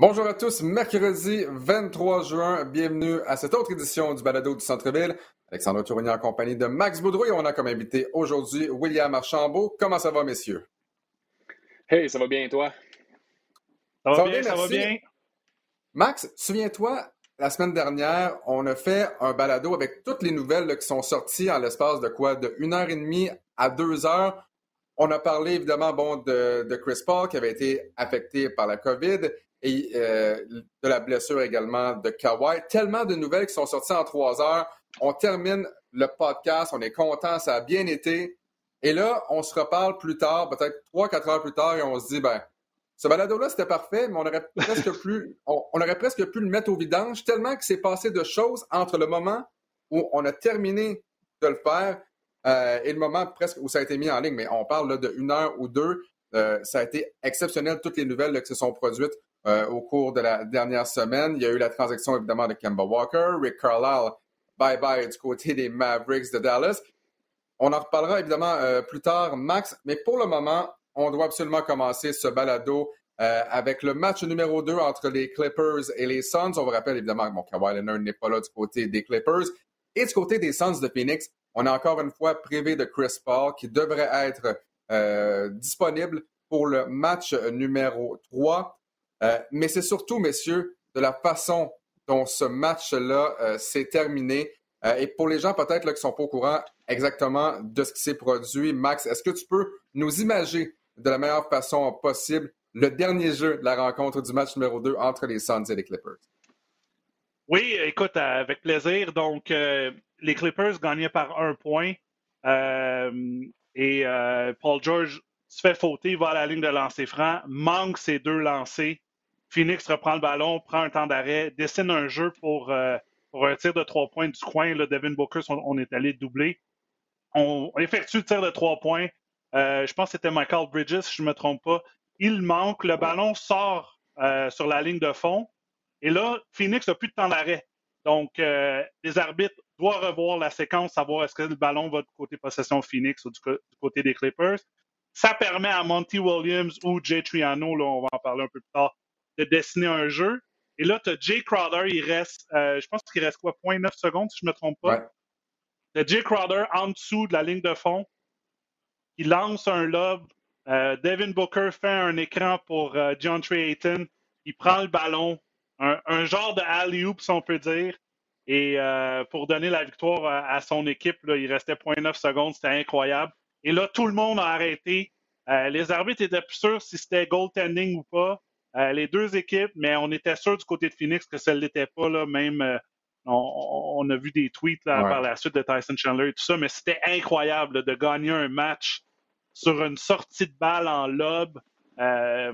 Bonjour à tous, mercredi 23 juin, bienvenue à cette autre édition du Balado du Centre-Ville. Alexandre Tournier en compagnie de Max Boudreau et on a comme invité aujourd'hui William Archambault. Comment ça va, messieurs? Hey, ça va bien, toi? Ça va, bien, ça va bien. Max, souviens-toi, la semaine dernière, on a fait un balado avec toutes les nouvelles qui sont sorties en l'espace de quoi? De une heure et demie à deux heures. On a parlé évidemment bon, de, de Chris Paul qui avait été affecté par la COVID et euh, de la blessure également de Kawhi. Tellement de nouvelles qui sont sorties en trois heures. On termine le podcast, on est content, ça a bien été. Et là, on se reparle plus tard, peut-être trois, quatre heures plus tard, et on se dit, ben, ce balado-là, c'était parfait, mais on aurait presque plus, on, aurait presque pu le mettre au vidange, tellement que c'est passé de choses entre le moment où on a terminé de le faire euh, et le moment presque où ça a été mis en ligne. Mais on parle là, de une heure ou deux. Euh, ça a été exceptionnel, toutes les nouvelles qui se sont produites au cours de la dernière semaine. Il y a eu la transaction évidemment de Kemba Walker, Rick Carlisle, bye bye du côté des Mavericks de Dallas. On en reparlera évidemment euh, plus tard, Max, mais pour le moment, on doit absolument commencer ce balado euh, avec le match numéro 2 entre les Clippers et les Suns. On vous rappelle évidemment que mon Kawhi Leonard n'est pas là du côté des Clippers. Et du côté des Suns de Phoenix, on est encore une fois privé de Chris Paul qui devrait être disponible pour le match numéro 3. Euh, mais c'est surtout, messieurs, de la façon dont ce match-là euh, s'est terminé. Euh, et pour les gens peut-être qui ne sont pas au courant exactement de ce qui s'est produit, Max, est-ce que tu peux nous imaginer de la meilleure façon possible le dernier jeu de la rencontre du match numéro 2 entre les Suns et les Clippers? Oui, écoute, avec plaisir. Donc, les Clippers gagnaient par un point. et Paul George se fait fauter, va à la ligne de lancer franc, manque ses deux lancers. Phoenix reprend le ballon, prend un temps d'arrêt, dessine un jeu pour, euh, pour un tir de trois points du coin. Là, Devin Booker, on, est allé doubler. On, effectue le tir de trois points. Euh, je pense que c'était Michael Bridges, si je ne me trompe pas. Il manque, le ballon sort euh, sur la ligne de fond. Et là, Phoenix n'a plus de temps d'arrêt. Donc, les arbitres doivent revoir la séquence, savoir est-ce que le ballon va du côté possession Phoenix ou du, côté des Clippers. Ça permet à Monty Williams ou Jay Triano, là, on va en parler un peu plus tard, de dessiner un jeu. Et là, tu as Jay Crowder, il reste, euh, je pense qu'il reste quoi, 0.9 secondes, si je ne me trompe pas. Tu as Jay Crowder en dessous de la ligne de fond. Il lance un lob. Euh, Devin Booker fait un écran pour euh, John Trey Ayton. Il prend le ballon. Un, genre de alley-oop, si on peut dire. Et pour donner la victoire à, son équipe, là, il restait 0.9 secondes. C'était incroyable. Et là, tout le monde a arrêté. les arbitres étaient plus sûrs si c'était goaltending ou pas. Euh, les deux équipes, mais on était sûr du côté de Phoenix que ça ne l'était pas. Là, même euh, on, a vu des tweets par la suite de Tyson Chandler et tout ça, mais c'était incroyable de gagner un match sur une sortie de balle en lob. Euh,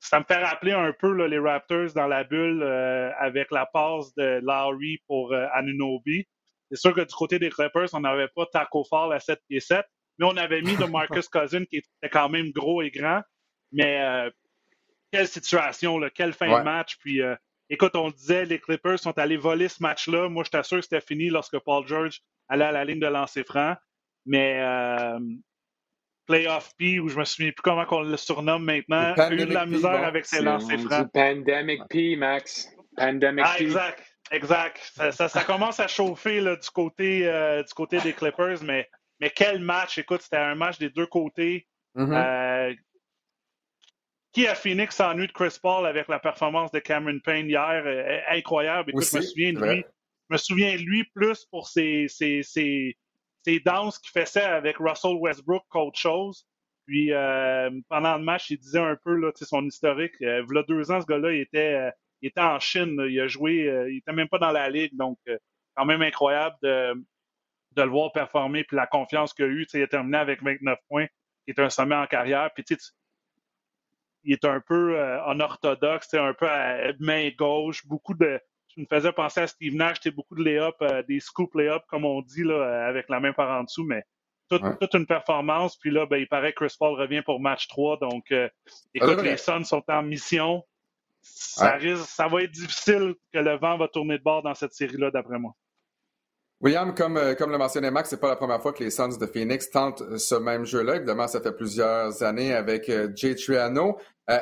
ça me fait rappeler un peu les Raptors dans la bulle avec la passe de Lowry pour Anunobi. C'est sûr que du côté des Clippers, on n'avait pas Taco Fall à 7 pieds 7, mais on avait mis de Marcus Cousin qui était quand même gros et grand. Mais quelle situation, là, quelle fin de match. Puis, euh, écoute, on disait, les Clippers sont allés voler ce match-là. Moi, j'étais sûr que c'était fini lorsque Paul George allait à la ligne de lancer franc. Mais euh, Playoff P, ou je me souviens plus comment on le surnomme maintenant, a eu de la misère avec ses lancers francs. Pandemic P, Max. Pandemic ah, Exact, exact. Ça, commence à chauffer là, du, côté, euh, du côté des Clippers, mais, mais quel match. Écoute, c'était un match des deux côtés. Mm-hmm qui à Phoenix s'ennuie de Chris Paul avec la performance de Cameron Payne hier? Euh, incroyable. Écoute, je me souviens de lui. Je me souviens de lui plus pour ses, ses, ses, ses danses qu'il faisait avec Russell Westbrook qu'autre chose. Puis euh, pendant le match, il disait un peu là, son historique. Euh, il y a deux ans, ce gars-là, il était, euh, il était en Chine. Il a joué, il était même pas dans la ligue. Donc, quand même incroyable de, de le voir performer. Puis la confiance qu'il a eue. Il a terminé avec 29 points, qui est un sommet en carrière. Puis tu il est un peu euh, unorthodoxe, un peu à main gauche, beaucoup de. Je me faisais penser à Steve Nash, c'était beaucoup de lay-up, euh, des scoop lay-up, comme on dit, là, avec la main par en dessous, mais toute, une performance. Puis là, ben, il paraît que Chris Paul revient pour match 3. Donc, euh, écoute, les Suns sont en mission. Ça, risque, ça va être difficile que le vent va tourner de bord dans cette série-là, d'après moi. William, comme, euh, comme le mentionnait Max, c'est pas la première fois que les Suns de Phoenix tentent euh, ce même jeu-là. Évidemment, ça fait plusieurs années avec euh, Jay Triano.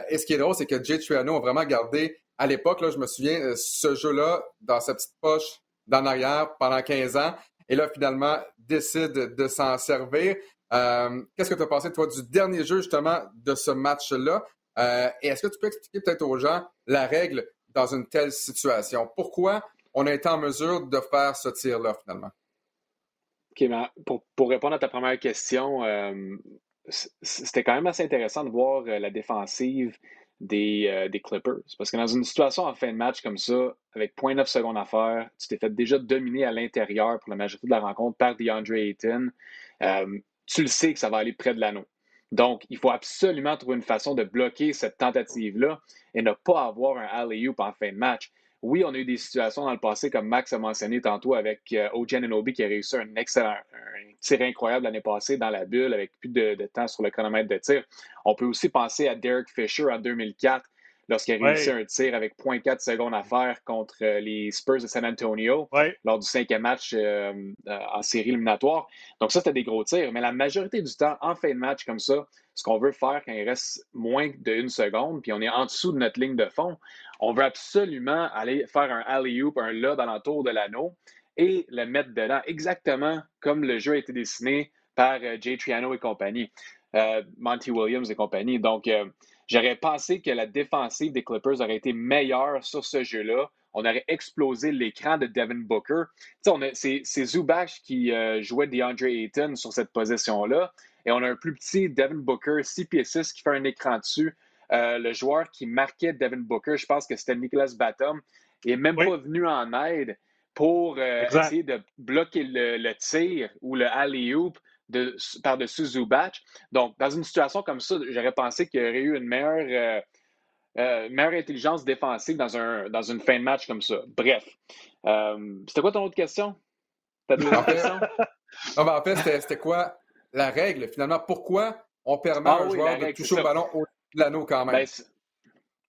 et ce qui est drôle, c'est que Jay Triano a vraiment gardé à l'époque, je me souviens, ce jeu-là, dans sa petite poche d'en arrière pendant 15 ans, et là, finalement, décide de s'en servir. Qu'est-ce que tu as pensé, toi, du dernier jeu, justement, de ce match-là? et est-ce que tu peux expliquer peut-être aux gens la règle dans une telle situation? Pourquoi on a été en mesure de faire ce tir-là, finalement? OK, pour, répondre à ta première question, euh, c'était quand même assez intéressant de voir euh, la défensive des, euh, des, Clippers. Parce que dans une situation en fin de match comme ça, avec 0.9 secondes à faire, tu t'es fait déjà dominer à l'intérieur pour la majorité de la rencontre par DeAndre Ayton. tu le sais que ça va aller près de l'anneau. Donc, il faut absolument trouver une façon de bloquer cette tentative-là et ne pas avoir un alley-oop en fin de match. Oui, on a eu des situations dans le passé, comme Max a mentionné tantôt, avec euh, Ojen Obi qui a réussi un excellent un tir incroyable l'année passée dans la bulle avec plus de, temps sur le chronomètre de tir. On peut aussi penser à Derek Fisher en 2004 lorsqu'il a réussi un tir avec 0.4 secondes à faire contre euh, les Spurs de San Antonio lors du cinquième match euh, en série éliminatoire. Donc ça, c'était des gros tirs. Mais la majorité du temps, en fin de match comme ça, ce qu'on veut faire quand il reste moins d'une seconde, puis on est en dessous de notre ligne de fond, on veut absolument aller faire un alley-oop, un lob alentour de l'anneau et le mettre dedans, exactement comme le jeu a été dessiné par euh, Jay Triano et compagnie, euh, Monty Williams et compagnie. Donc, euh, j'aurais pensé que la défensive des Clippers aurait été meilleure sur ce jeu-là. On aurait explosé l'écran de Devin Booker. C'est Zubac qui jouait DeAndre Ayton sur cette position-là. Et on a un plus petit Devin Booker, 6 pieds 6, qui fait un écran dessus. Euh, le joueur qui marquait Devin Booker, je pense que c'était Nicholas Batum, n'est même pas venu en aide pour euh, essayer de bloquer le, tir ou le alley-oop par-dessus Zubac. Donc, dans une situation comme ça, j'aurais pensé qu'il y aurait eu une meilleure, euh, meilleure intelligence défensive dans, un, dans une fin de match comme ça. Bref. c'était quoi ton autre question? Ta deuxième question? Ben, en fait, c'était quoi la règle, finalement? Pourquoi on permet à ah un joueur de toucher au ballon au de l'anneau quand même? Ben,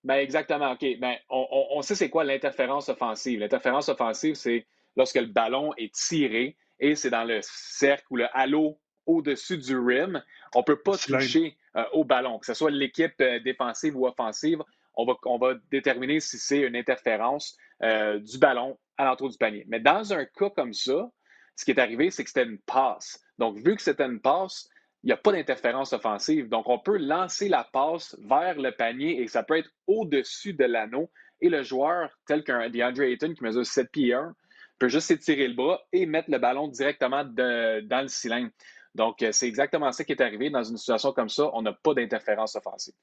ben exactement. OK. Ben, on, sait c'est quoi l'interférence offensive. L'interférence offensive, c'est lorsque le ballon est tiré et c'est dans le cercle ou le halo au-dessus du rim. On ne peut pas toucher euh, au ballon, que ce soit l'équipe euh, défensive ou offensive. On va, on va déterminer si c'est une interférence euh, du ballon à l'entour du panier. Mais dans un cas comme ça, ce qui est arrivé, c'est que c'était une passe. Donc, vu que c'était une passe, il n'y a pas d'interférence offensive. Donc, on peut lancer la passe vers le panier et ça peut être au-dessus de l'anneau. Et le joueur, tel qu'un DeAndre Ayton qui mesure 7 pieds 1, peut juste s'étirer le bras et mettre le ballon directement dans le cylindre. Donc, euh, c'est exactement ça qui est arrivé. Dans une situation comme ça, on n'a pas d'interférence offensive.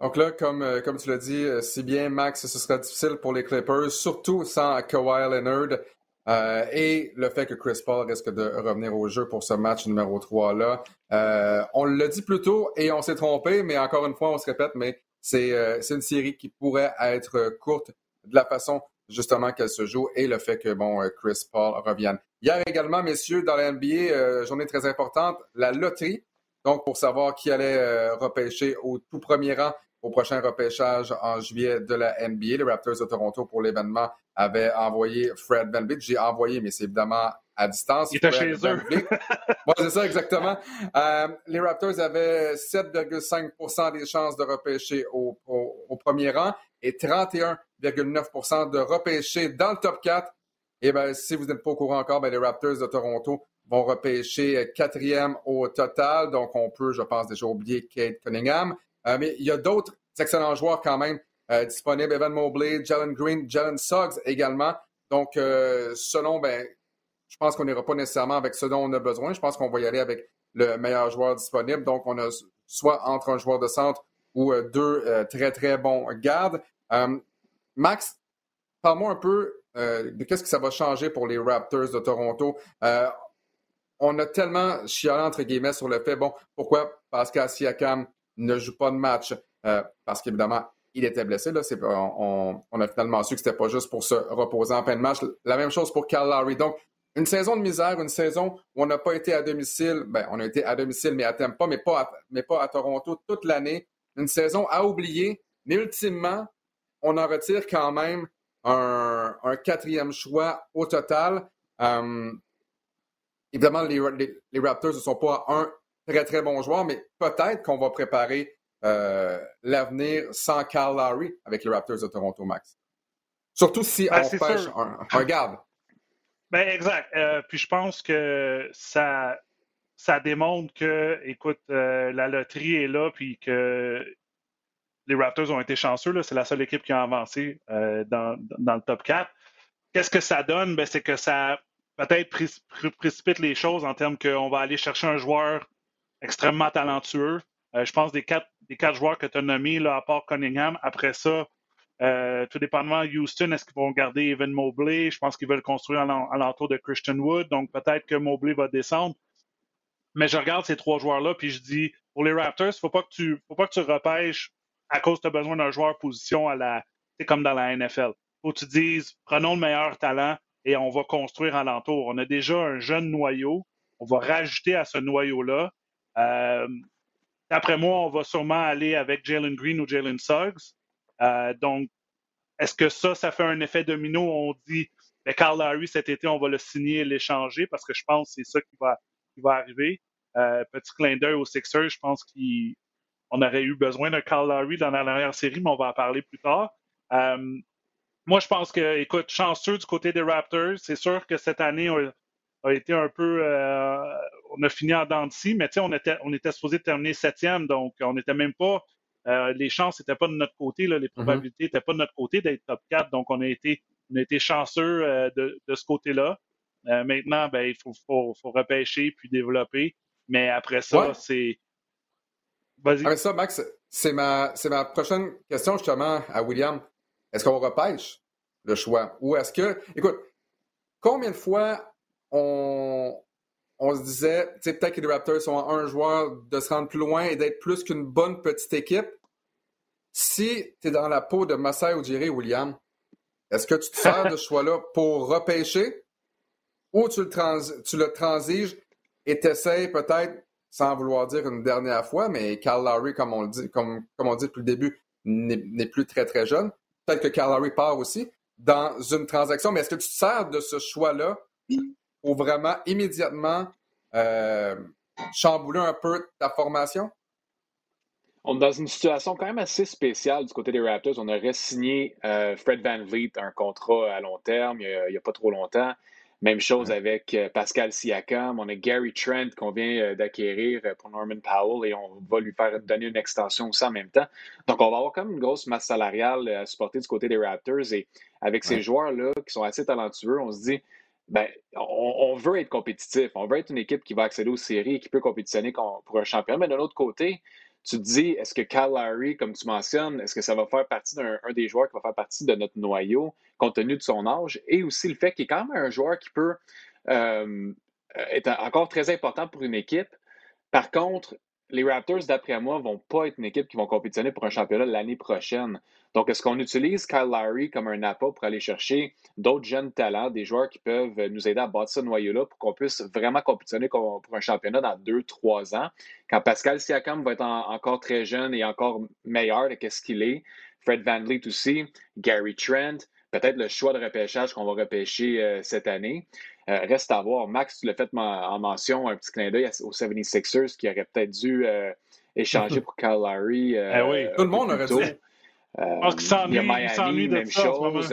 Donc là, comme, euh, tu l'as dit, euh, si bien Max, ce sera difficile pour les Clippers, surtout sans Kawhi Leonard. Et le fait que Chris Paul risque de revenir au jeu pour ce match numéro 3-là. Euh, on l'a dit plus tôt et on s'est trompé, mais encore une fois, on se répète, mais c'est une série qui pourrait être courte de la façon justement qu'elle se joue et le fait que bon Chris Paul revienne. Hier également, messieurs, dans la NBA, journée très importante, la loterie. Donc, pour savoir qui allait repêcher au tout premier rang au prochain repêchage en juillet de la NBA. Les Raptors de Toronto pour l'événement avaient envoyé Fred Van J'ai envoyé, mais c'est évidemment à distance. Il était chez eux. c'est ça, exactement. Euh, les Raptors avaient 7,5% des chances de repêcher au, premier rang et 31,9 de repêcher dans le top 4. Et bien, si vous n'êtes pas au courant encore, ben, les Raptors de Toronto vont repêcher quatrième au total. Donc, on peut, je pense, déjà oublier Kate Cunningham. Euh, mais il y a d'autres excellents joueurs quand même euh, disponibles. Evan Mobley, Jalen Green, Jalen Suggs également. Donc, euh, selon, ben, je pense qu'on n'ira pas nécessairement avec ce dont on a besoin. Je pense qu'on va y aller avec le meilleur joueur disponible. Donc, on a soit entre un joueur de centre ou deux très, très bons gardes. Max, parle-moi un peu de qu'est-ce que ça va changer pour les Raptors de Toronto. on a tellement chialé, entre guillemets, sur le fait, bon, pourquoi Pascal Siakam ne joue pas de match? Euh, parce qu'évidemment, il était blessé. Là. On, a finalement su que c'était pas juste pour se reposer en fin de match. La même chose pour Cal Lowry. Donc, une saison de misère, une saison où on n'a pas été à domicile. Ben, on a été à domicile, mais à Tampa, mais pas mais pas à Toronto toute l'année. Une saison à oublier. Mais ultimement, on en retire quand même un, quatrième choix au total. Euh, évidemment, les, les, Raptors ne sont pas un très, très bon joueur, mais peut-être qu'on va préparer l'avenir sans Carl Lowry avec les Raptors de Toronto, Max? Surtout si ben, on pêche un, garde. Ben, exact. puis je pense que ça, ça démontre que, écoute, la loterie est là, puis que les Raptors ont été chanceux. C'est la seule équipe qui a avancé dans, dans, le top 4. Qu'est-ce que ça donne? Ben, c'est que ça peut-être précipite les choses en termes qu'on va aller chercher un joueur extrêmement talentueux. Euh, je pense des quatre, des quatre joueurs que tu as nommés, à part Cunningham. Après ça, euh, tout dépendamment, Houston, est-ce qu'ils vont garder Evan Mobley? Je pense qu'ils veulent construire à l'entour de Christian Wood. Donc, peut-être que Mobley va descendre. Mais je regarde ces trois joueurs-là, puis je dis, pour les Raptors, il ne faut pas que tu repêches à cause que tu as besoin d'un joueur position à la, c'est comme dans la NFL. Faut que tu dises, prenons le meilleur talent et on va construire alentour. On a déjà un jeune noyau. On va rajouter à ce noyau-là. Euh, D'après moi, on va sûrement aller avec Jalen Green ou Jalen Suggs. Euh, donc, est-ce que ça, ça fait un effet domino? On dit, mais Carl Larry, cet été, on va le signer et l'échanger parce que je pense que c'est ça qui va, qui va arriver. Euh, petit clin d'œil aux Sixers, je pense qu'on aurait eu besoin de Carl Larry dans la dernière série, mais on va en parler plus tard. Euh, moi, je pense que, écoute, chanceux du côté des Raptors. C'est sûr que cette année a, été un peu. Euh, on a fini en dents de scie, mais on était, on était supposé terminer septième, donc on n'était même pas. Euh, les chances n'étaient pas de notre côté, là, les mm-hmm. probabilités n'étaient pas de notre côté d'être top 4, donc on a été, on a été chanceux euh, de, de, ce côté-là. maintenant, ben, il faut, faut, faut, repêcher puis développer. Mais après ça, c'est. Vas-y. Ça, Max, c'est ma, ma prochaine question justement à William. Est-ce qu'on repêche le choix? Ou est-ce que. Écoute, combien de fois on, on se disait, tu sais, peut-être que les Raptors sont un joueur de se rendre plus loin et d'être plus qu'une bonne petite équipe? Si tu es dans la peau de Masai Ujiri, William, est-ce que tu te sers de ce choix-là pour repêcher ou tu le, trans, tu le transiges et t'essayes peut-être, sans vouloir dire une dernière fois, mais Carl Lowry, comme on, dit, comme, on dit depuis le début, n'est plus très très jeune peut-être que Calgary part aussi, dans une transaction, mais est-ce que tu te sers de ce choix-là pour vraiment immédiatement euh, chambouler un peu ta formation? On est dans une situation quand même assez spéciale du côté des Raptors. On aurait signé euh, Fred Van Vliet un contrat à long terme il n'y a, pas trop longtemps. Même chose avec euh, Pascal Siakam. On a Gary Trent qu'on vient euh, d'acquérir euh, pour Norman Powell et on va lui faire donner une extension aussi en même temps. Donc, on va avoir quand même une grosse masse salariale à supporter du côté des Raptors. Et avec ces joueurs-là qui sont assez talentueux, on se dit, ben, on, veut être compétitif. On veut être une équipe qui va accéder aux séries et qui peut compétitionner pour un championnat. Mais d'un autre côté, tu te dis, est-ce que Cal Larry, comme tu mentionnes, est-ce que ça va faire partie d'un des joueurs qui va faire partie de notre noyau, compte tenu de son âge, et aussi le fait qu'il est quand même un joueur qui peut euh, être encore très important pour une équipe. Par contre, les Raptors, d'après moi, vont pas être une équipe qui vont compétitionner pour un championnat l'année prochaine. Donc, est-ce qu'on utilise Kyle Lowry comme un appât pour aller chercher d'autres jeunes talents, des joueurs qui peuvent nous aider à battre ce noyau-là pour qu'on puisse vraiment compétitionner pour un championnat dans deux, trois ans? Quand Pascal Siakam va être encore très jeune et encore meilleur de ce qu'il est, Fred Van Vliet aussi, Gary Trent, peut-être le choix de repêchage qu'on va repêcher euh, cette année. Euh, reste à voir. Max, tu l'as fait en mention, un petit clin d'œil aux 76ers qui auraient peut-être dû euh, échanger pour Kyle Lowry. Eh oui, tout le monde aurait dû. Il y a Miami, même chose.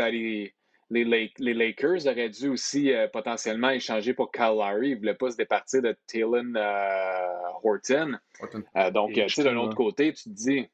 Les, les, les, Lakers auraient dû aussi potentiellement échanger pour Kyle Lowry. Ils ne voulaient pas se départir de Talon Horton. donc, tu sais, d'un autre côté, tu te dis,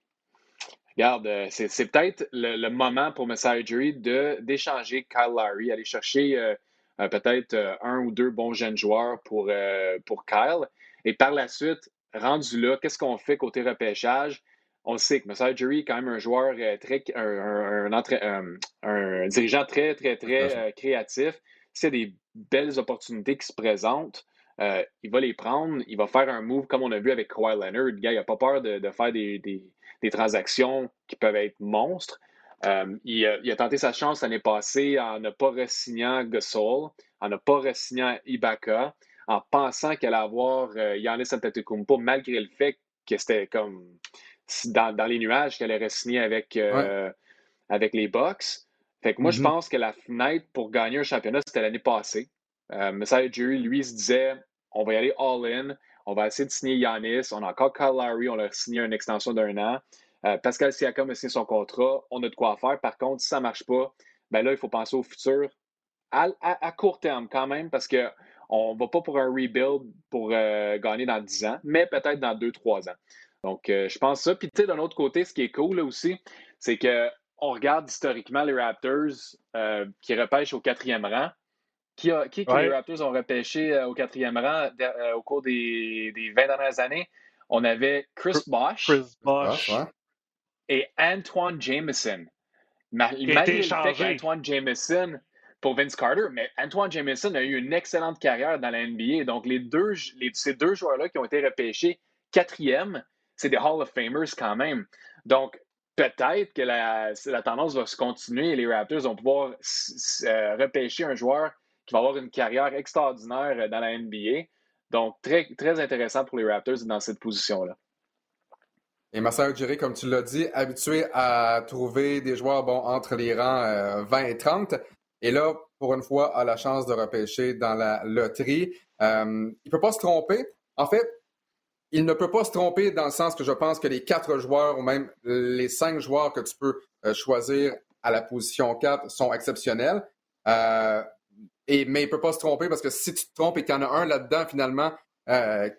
regarde, c'est peut-être le, moment pour Messiah Jury d'échanger Kyle Lowry, aller chercher euh, peut-être euh, un ou deux bons jeunes joueurs pour, euh, pour Kyle. Et par la suite, rendu là, qu'est-ce qu'on fait côté repêchage? On sait que Messiah Jury est quand même un joueur très, un, un, dirigeant très, très, très créatif. S'il y a des belles opportunités qui se présentent, il va les prendre, il va faire un move comme on a vu avec Kawhi Leonard. Le gars, il n'a pas peur de, faire des, des, transactions qui peuvent être monstres. Euh, il, a, tenté sa chance l'année passée en ne pas re-signant Gasol, en ne pas re-signant Ibaka, en pensant qu'elle allait avoir euh, Yannis Antetokounmpo, malgré le fait que c'était comme dans, les nuages qu'elle allait re-signer avec, euh, avec les Bucks. Fait que moi, je mm-hmm. pense que la fenêtre pour gagner un championnat, c'était l'année passée. Euh, Messiah Jury, lui, se disait on va y aller all-in, On va essayer de signer Yanis. On a encore Kyle Lowry. On a signé une extension d'un an. Euh, Pascal Siakam a signé son contrat. On a de quoi faire. Par contre, si ça ne marche pas, ben là, il faut penser au futur. À, court terme, quand même, parce qu'on ne va pas pour un rebuild pour euh, gagner dans 10 ans, mais peut-être dans 2-3 ans. Donc, euh, je pense ça. Puis, tu sais, d'un autre côté, ce qui est cool là, aussi, c'est qu'on regarde historiquement les Raptors qui repêchent au quatrième rang. Qui, a, qui les Raptors ont repêché au quatrième rang au cours des, des, 20 dernières années? On avait Chris Bosh. Chris Bosh et Antoine Jameson. Malgré le fait qu'Antoine Jameson pour Vince Carter, mais Antoine Jameson a eu une excellente carrière dans la NBA. Donc, les deux, ces deux joueurs-là qui ont été repêchés quatrième, c'est des Hall of Famers quand même. Donc, peut-être que la, tendance va se continuer et les Raptors vont pouvoir euh, repêcher un joueur qui va avoir une carrière extraordinaire dans la NBA. Donc, très, très intéressant pour les Raptors dans cette position-là. Et Marcel Ujiri, comme tu l'as dit, habitué à trouver des joueurs bon, entre les rangs 20 euh, et 30. Et là, pour une fois, a la chance de repêcher dans la loterie. Euh, il ne peut pas se tromper. En fait, il ne peut pas se tromper dans le sens que je pense que les quatre joueurs ou même les cinq joueurs que tu peux euh, choisir à la position 4 sont exceptionnels. et, mais il ne peut pas se tromper parce que si tu te trompes et qu'il y en a un là-dedans, finalement,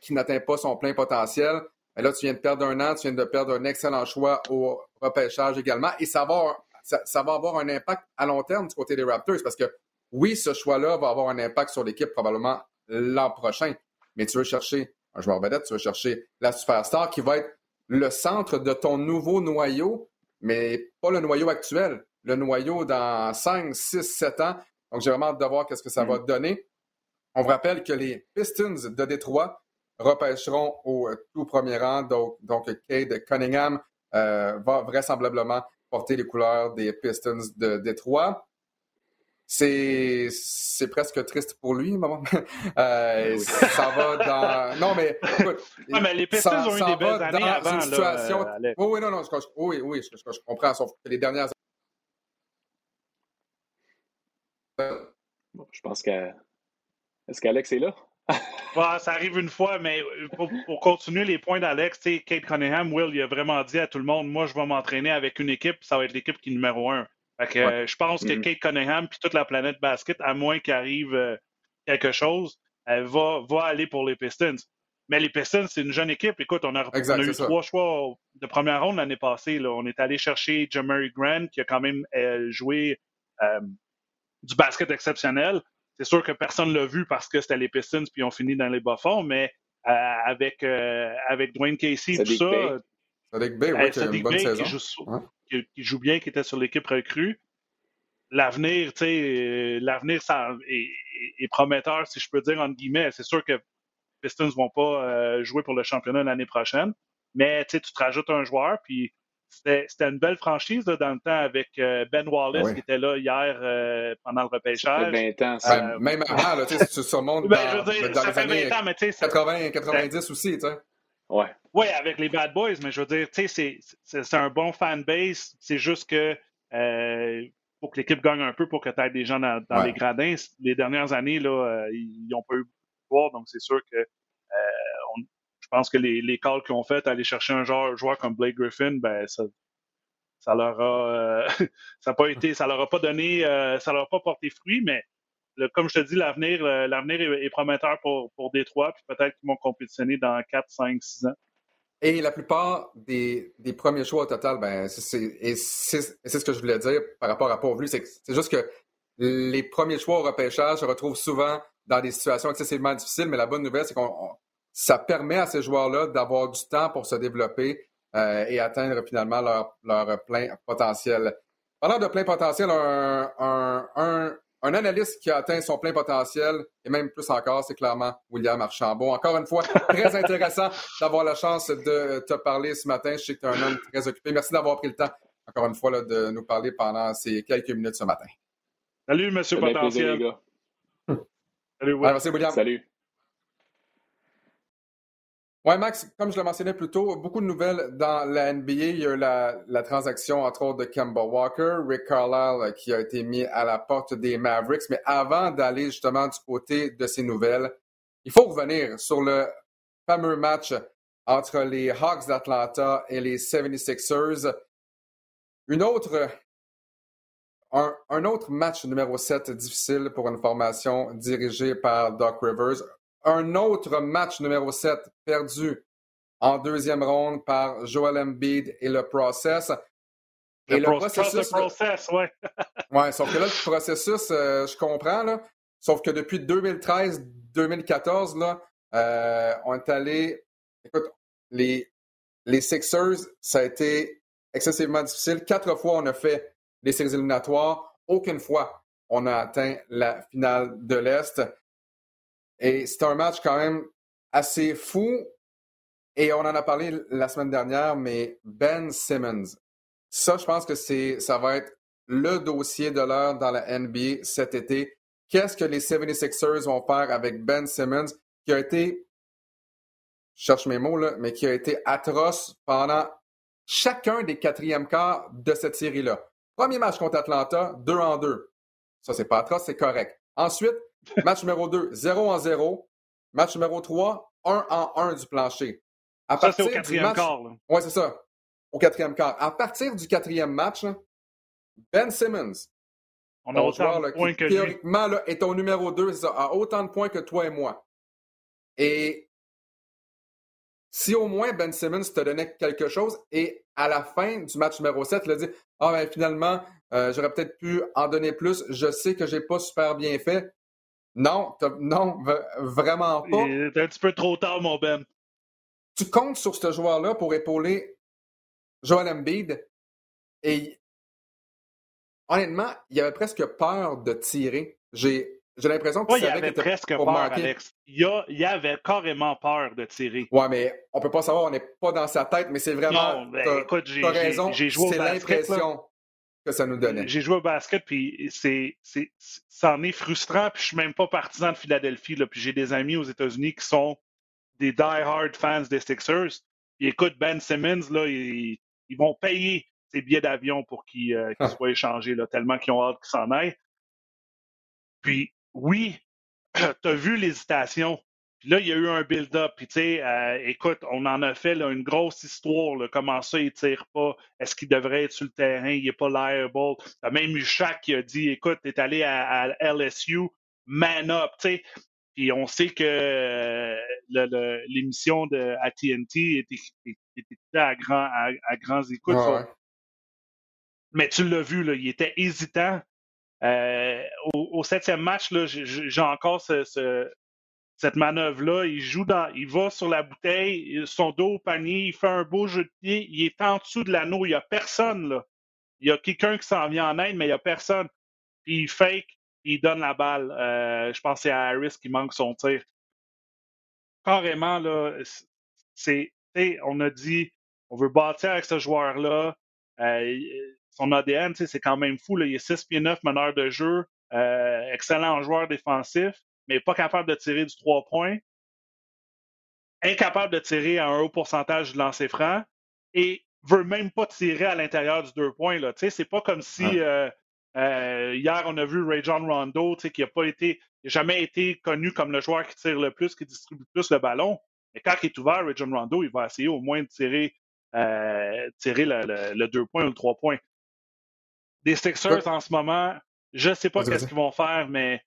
qui n'atteint pas son plein potentiel, mais là, tu viens de perdre un an, tu viens de perdre un excellent choix au repêchage également. Et ça va, ça, va avoir un impact à long terme du côté des Raptors parce que oui, ce choix-là va avoir un impact sur l'équipe probablement l'an prochain. Mais tu veux chercher un joueur vedette, tu veux chercher la superstar qui va être le centre de ton nouveau noyau, mais pas le noyau actuel, le noyau dans 5, 6, 7 ans. Donc, j'ai vraiment hâte de voir qu'est-ce que ça va mm. donner. On vous rappelle que les Pistons de Détroit repêcheront au tout premier rang. Donc, donc Cade Cunningham euh, va vraisemblablement porter les couleurs des Pistons de Détroit. C'est, c'est presque triste pour lui, maman. Euh, ça va dans. Non, mais écoute. mais les Pistons ont eu des belles années dans avant. Une situation... Là, euh, oui, oui, non, non, je, oui, oui, je, je, comprends. Sauf que les dernières. Bon, je pense que. Est-ce qu'Alex est là? ça arrive une fois, mais euh, pour, continuer les points d'Alex, Kate Cunningham, Will, il a vraiment dit à tout le monde Moi, je vais m'entraîner avec une équipe, ça va être l'équipe qui est numéro un. Euh, je pense que mm-hmm. Kate Cunningham puis toute la planète basket, à moins qu'il arrive euh, quelque chose, elle va, va aller pour les Pistons. Mais les Pistons, c'est une jeune équipe. Écoute, on a, eu trois choix de première ronde l'année passée. Là. On est allé chercher Jamari Grant, qui a quand même joué du basket exceptionnel. C'est sûr que personne ne l'a vu parce que c'était les Pistons puis ils ont fini dans les bas-fonds, mais euh, avec, euh, avec Dwayne Casey et tout ça. Sadiq Bay, oui, qui a une bonne saison. Qui joue, qui, joue, bien, qui était sur l'équipe recrue. L'avenir, tu sais, l'avenir est, est, prometteur, si je peux dire, entre guillemets. C'est sûr que les Pistons ne vont pas euh, jouer pour le championnat l'année prochaine, mais tu te rajoutes un joueur, puis c'était une belle franchise dans le temps avec euh, Ben Wallace qui était là hier euh, pendant le repêchage. Ça fait 20 ans, ça. Ben, même avant, là, si tu surmontes ben, dans, dire, dans les années 20 ans, mais 80, 90 aussi. tu sais. Ouais. Oui, avec les Bad Boys, mais je veux dire, c'est un bon fanbase. C'est juste que euh, faut que l'équipe gagne un peu pour que tu aies des gens dans, les gradins. Les dernières années, là, euh, ils n'ont pas eu pouvoir, donc c'est sûr que je pense que les, les calls qu'ils ont fait, aller chercher un joueur, joueur comme Blake Griffin, ben ça, ça leur a, euh, ça a pas été, ça leur a pas donné, euh, ça leur a pas porté fruit, mais comme je te dis, l'avenir, euh, l'avenir est, prometteur pour, pour Détroit, puis peut-être qu'ils vont compétitionner dans 4, 5, 6 ans. Et la plupart des, des premiers choix au total, ben, c'est, c'est, ce que je voulais dire par rapport à Pauvre c'est, c'est juste que les premiers choix au repêchage se retrouvent souvent dans des situations excessivement difficiles, mais la bonne nouvelle, c'est qu'on ça permet à ces joueurs-là d'avoir du temps pour se développer euh, et atteindre finalement leur, leur, plein potentiel. Parlant de plein potentiel, un, un, un, un, analyste qui a atteint son plein potentiel, et même plus encore, c'est clairement William Archambault. Encore une fois, très intéressant d'avoir la chance de te parler ce matin. Je sais que tu es un homme très occupé. Merci d'avoir pris le temps, encore une fois, là, de nous parler pendant ces quelques minutes ce matin. Salut, monsieur potentiel. Salut, merci, William. Salut. Oui, Max, comme je le mentionnais plus tôt, beaucoup de nouvelles dans la NBA. Il y a eu la, transaction, entre autres, de Kemba Walker, Rick Carlisle euh, qui a été mis à la porte des Mavericks. Mais avant d'aller justement du côté de ces nouvelles, il faut revenir sur le fameux match entre les Hawks d'Atlanta et les 76ers. Une autre, un, un, autre match numéro 7 difficile pour une formation dirigée par Doc Rivers. Un autre match numéro 7 perdu en deuxième ronde par Joel Embiid et le process. Et le, processus. process, ouais. ouais, sauf que là, le processus, euh, je comprends, là. Sauf que depuis 2013-2014, là, euh, on est allé. Écoute, les, les Sixers, ça a été excessivement difficile. Quatre fois, on a fait les séries éliminatoires. Aucune fois, on a atteint la finale de l'Est. Et c'est un match quand même assez fou. Et on en a parlé la semaine dernière, mais Ben Simmons, ça, je pense que c'est, ça va être le dossier de l'heure dans la NBA cet été. Qu'est-ce que les 76ers vont faire avec Ben Simmons, qui a été, je cherche mes mots là, mais qui a été atroce pendant chacun des quatrièmes quarts de cette série-là. Premier match contre Atlanta, 2 en 2. Ça, c'est pas atroce, c'est correct. Ensuite, match numéro 2, 0 en 0. Match numéro 3, 1 en 1 du plancher. À ça, c'est au quatrième quart. Oui, c'est ça au quatrième quart. À partir du quatrième match, Ben Simmons, on a autant de points que théoriquement là, est ton numéro 2, a autant de points que toi et moi. Et si au moins Ben Simmons te donnait quelque chose et à la fin du match numéro 7, il a dit Ah ben finalement, euh, j'aurais peut-être pu en donner plus, je sais que j'ai pas super bien fait. Non, non, vraiment pas. C'est un petit peu trop tard, mon Ben. Tu comptes sur ce joueur-là pour épauler Joel Embiid. Et honnêtement, il avait presque peur de tirer. J'ai j'ai l'impression qu'il ouais, avait presque peur, Alex. Il, avait carrément peur de tirer. Ouais, mais on peut pas savoir, on n'est pas dans sa tête, mais c'est vraiment. Non, ben, écoute, j'ai raison. C'est l'impression que ça nous donnait. J'ai joué au basket, puis c'est, ça en est frustrant, puis je suis même pas partisan de Philadelphie, là, puis j'ai des amis aux États-Unis qui sont des die-hard fans des Sixers. Puis écoute, Ben Simmons, là, il, ils vont payer ses billets d'avion pour qu'il euh, ah. soit échangé, là, tellement qu'ils ont hâte qu'il s'en aille. Puis, oui, tu as vu l'hésitation. Puis là, il y a eu un build-up. Puis, tu sais, euh, écoute, on en a fait une grosse histoire. Là, comment ça, il tire pas? Est-ce qu'il devrait être sur le terrain? Il n'est pas liable. Tu as même eu Shaq qui a dit, écoute, tu es allé à, LSU, man up. Tu sais, puis on sait que euh, l'émission de à TNT était, était à, grand, à, grands écoutes. Mais tu l'as vu, là, il était hésitant. Euh, au, septième match, j'ai encore ce, cette manœuvre-là. Il joue dans, il va sur la bouteille, son dos au panier, il fait un beau jeu de pied, il est en dessous de l'anneau, il n'y a personne. Il y a quelqu'un qui s'en vient en aide, mais il n'y a personne. Puis il fake, il donne la balle. Euh, je pense que c'est à Harris qui manque son tir. Carrément, là, on a dit, on veut bâtir avec ce joueur-là. Euh, son ADN, c'est quand même fou. Il est 6 pieds 9 meneur de jeu, euh, excellent joueur défensif, mais pas capable de tirer du 3 points. Incapable de tirer à un haut pourcentage de lancer franc et veut même pas tirer à l'intérieur du 2 points. C'est pas comme si euh, euh, hier, on a vu Ray John Rondo, qui n'a pas été, jamais été connu comme le joueur qui tire le plus, qui distribue le plus le ballon. Mais quand il est ouvert, Ray John Rondo, il va essayer au moins de tirer, euh, tirer le, le, 2 points ou le 3 points. Des Sixers en ce moment, je ne sais pas qu'est-ce qu'ils vont faire, mais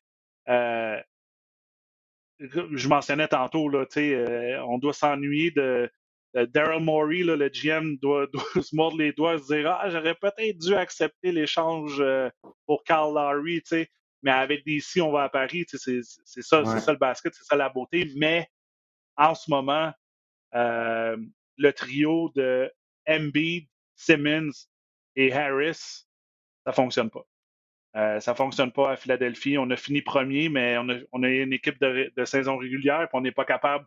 je mentionnais tantôt, là, euh, on doit s'ennuyer de, Daryl Morey, là, le GM, doit, se mordre les doigts et se dire Ah, j'aurais peut-être dû accepter l'échange euh, pour Carl Lowry, mais avec DC, on va à Paris. C'est ça, ça le basket, c'est ça la beauté. Mais en ce moment, euh, le trio de Embiid, Simmons et Harris, ça fonctionne pas. Euh, ça fonctionne pas à Philadelphie. On a fini premier, mais on a, une équipe de, de saison régulière, et on n'est pas capable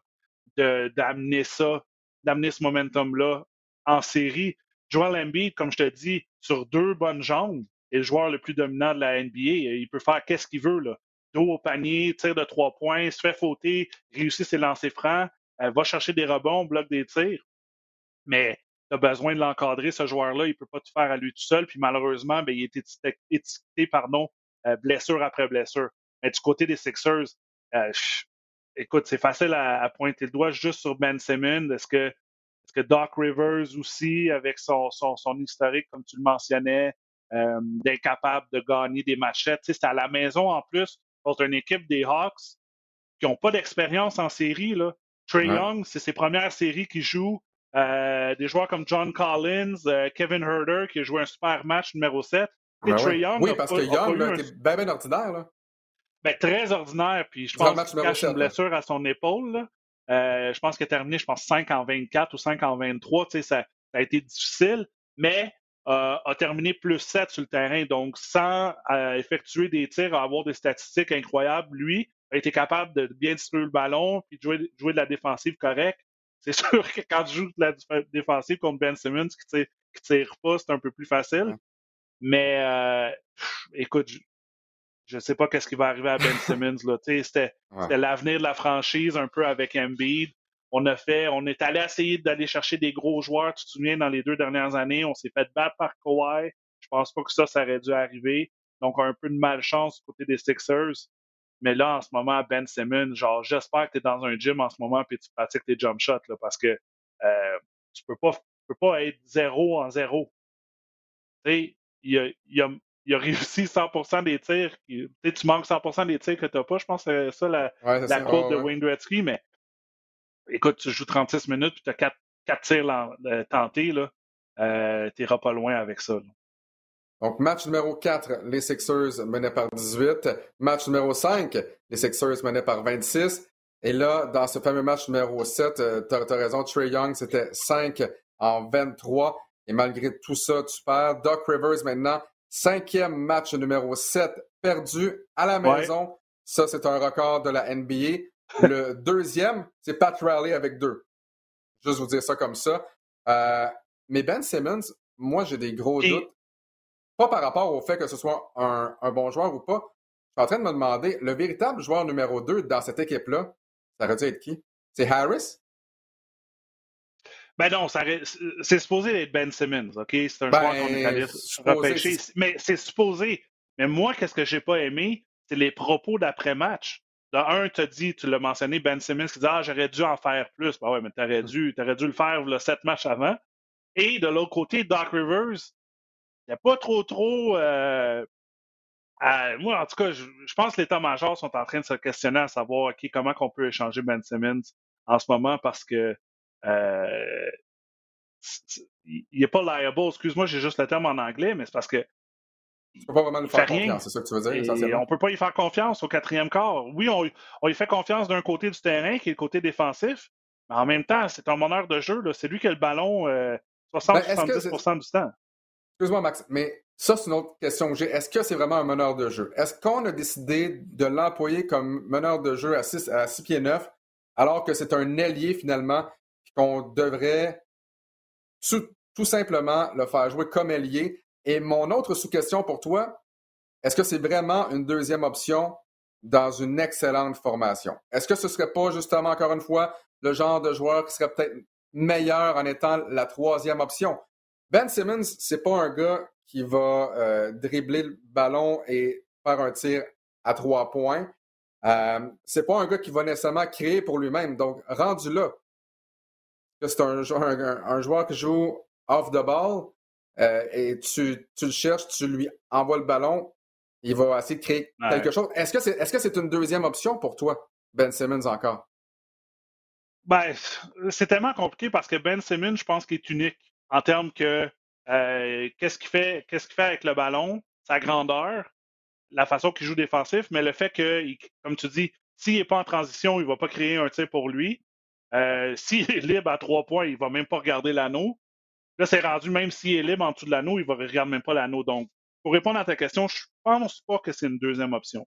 d'amener ça d'amener ce momentum-là en série. Joel Embiid, comme je te dis, sur deux bonnes jambes, est le joueur le plus dominant de la NBA. Il peut faire qu'est-ce qu'il veut. Là. Dos au panier, tir de trois points, se fait fauter, réussit ses lancers francs, euh, va chercher des rebonds, bloque des tirs. Mais tu as besoin de l'encadrer, ce joueur-là. Il ne peut pas tout faire à lui tout seul. Puis malheureusement, ben, il est étiqueté, pardon, euh, blessure après blessure. Mais du côté des Sixers, euh, écoute, c'est facile à, pointer le doigt juste sur Ben Simmons. Est-ce que, est que Doc Rivers aussi, avec son, son, son historique, comme tu le mentionnais, euh, d'être capable de gagner des matchettes. C'est à la maison en plus contre une équipe des Hawks qui n'ont pas d'expérience en série. Là. Trey Young, c'est ses premières séries qu'il joue. Euh, des joueurs comme John Collins, euh, Kevin Herder qui a joué un super match numéro 7. Ben Young oui, parce que Young était bien, bien ordinaire. Là. Ben, très ordinaire. Puis je pense qu'il cache une blessure à son épaule. je pense qu'il a terminé, je pense, 5 en 24 ou 5 en 23. Ça, ça a été difficile. Mais a terminé plus 7 sur le terrain. Donc, sans euh, effectuer des tirs, avoir des statistiques incroyables, lui a été capable de bien distribuer le ballon puis de jouer, jouer de la défensive correcte. C'est sûr que quand tu joues de la défensive contre Ben Simmons qui tire, tire pas, c'est un peu plus facile. Mais euh, écoute, je ne sais pas qu'est-ce qui va arriver à Ben Simmons. C'était l'avenir de la franchise un peu avec Embiid. On a fait, on est allé essayer d'aller chercher des gros joueurs. Tu te souviens, dans les deux dernières années, on s'est fait battre par Kawhi. Je pense pas que ça, ça aurait dû arriver. Donc, un peu de malchance du côté des Sixers. Mais là, en ce moment, Ben Simmons, genre, j'espère que tu es dans un gym en ce moment et tu pratiques tes jump shots, là, parce que euh, tu peux pas, peux pas être zéro en zéro. Tu sais, il a, il, a, il a réussi 100% des tirs. tu manques 100% des tirs que tu n'as pas. Je pense que c'est ça la, la courbe de Wayne Gretzky, mais écoute, tu joues 36 minutes puis tu as 4, tirs euh, tentés, là, euh, tu n'iras pas loin avec ça. Donc, match numéro 4, les Sixers menaient par 18. Match numéro 5, les Sixers menaient par 26. Et là, dans ce fameux match numéro 7, tu as, raison, Trey Young, c'était 5 en 23. Et malgré tout ça, tu perds. Doc Rivers, maintenant, cinquième match numéro 7 perdu à la maison. Ça, c'est un record de la NBA. Le deuxième, c'est Pat Riley avec deux. Juste vous dire ça comme ça. Euh, mais Ben Simmons, moi, j'ai des gros doutes. Pas par rapport au fait que ce soit un, bon joueur ou pas. Je suis en train de me demander, le véritable joueur numéro 2 dans cette équipe-là, ça aurait dû être qui? C'est Harris? Ben non, c'est supposé être Ben Simmons, OK? C'est un joueur qu'on est allé ben, repêcher. Mais c'est supposé. Mais moi, qu'est-ce que j'ai pas aimé? C'est les propos d'après-match. De un, tu as dit, tu l'as mentionné, Ben Simmons qui dit Ah, j'aurais dû en faire plus. Ben ouais, mais t'aurais dû, aurais dû le faire le sept matchs avant. Et de l'autre côté, Doc Rivers, n'y a pas trop trop. Euh, moi, en tout cas, je, pense que l'état-major sont en train de se questionner à savoir comment on peut échanger Ben Simmons en ce moment parce que euh, il n'est pas liable. Excuse-moi, j'ai juste le terme en anglais, mais c'est parce que tu peux pas vraiment lui faire confiance, c'est ça que tu veux dire, On peut pas y faire confiance au quatrième quart. Oui, on, on y fait confiance d'un côté du terrain, qui est le côté défensif, mais en même temps, c'est un meneur de jeu. C'est lui qui a le ballon 60-70% euh, ben, du temps. Excuse-moi, Max, mais ça, c'est une autre question que j'ai. Est-ce que c'est vraiment un meneur de jeu? Est-ce qu'on a décidé de l'employer comme meneur de jeu à 6, à 6 pieds 9, alors que c'est un ailier finalement, qu'on devrait tout, tout simplement le faire jouer comme ailier et mon autre sous-question pour toi, est-ce que c'est vraiment une deuxième option dans une excellente formation? Est-ce que ce ne serait pas justement, encore une fois, le genre de joueur qui serait peut-être meilleur en étant la troisième option? Ben Simmons, c'est pas un gars qui va euh, dribbler le ballon et faire un tir à trois points. Euh, c'est pas un gars qui va nécessairement créer pour lui-même. Donc, rendu là, c'est un, un, un, joueur qui joue off the ball, euh, et tu, tu, le cherches, tu lui envoies le ballon, il va essayer de créer quelque chose. Est-ce que c'est est -ce c'est une deuxième option pour toi, Ben Simmons, encore? Ben, c'est tellement compliqué parce que Ben Simmons, je pense qu'il est unique en termes que euh, qu'est-ce qu'il fait, qu'est-ce qu'il fait avec le ballon, sa grandeur, la façon qu'il joue défensif, mais le fait que, comme tu dis, s'il n'est pas en transition, il ne va pas créer un tir pour lui. Euh, s'il est libre à trois points, il ne va même pas regarder l'anneau. Là, c'est rendu, même s'il est libre en dessous de l'anneau, il ne regarder même pas l'anneau. Donc, pour répondre à ta question, je ne pense pas que c'est une deuxième option.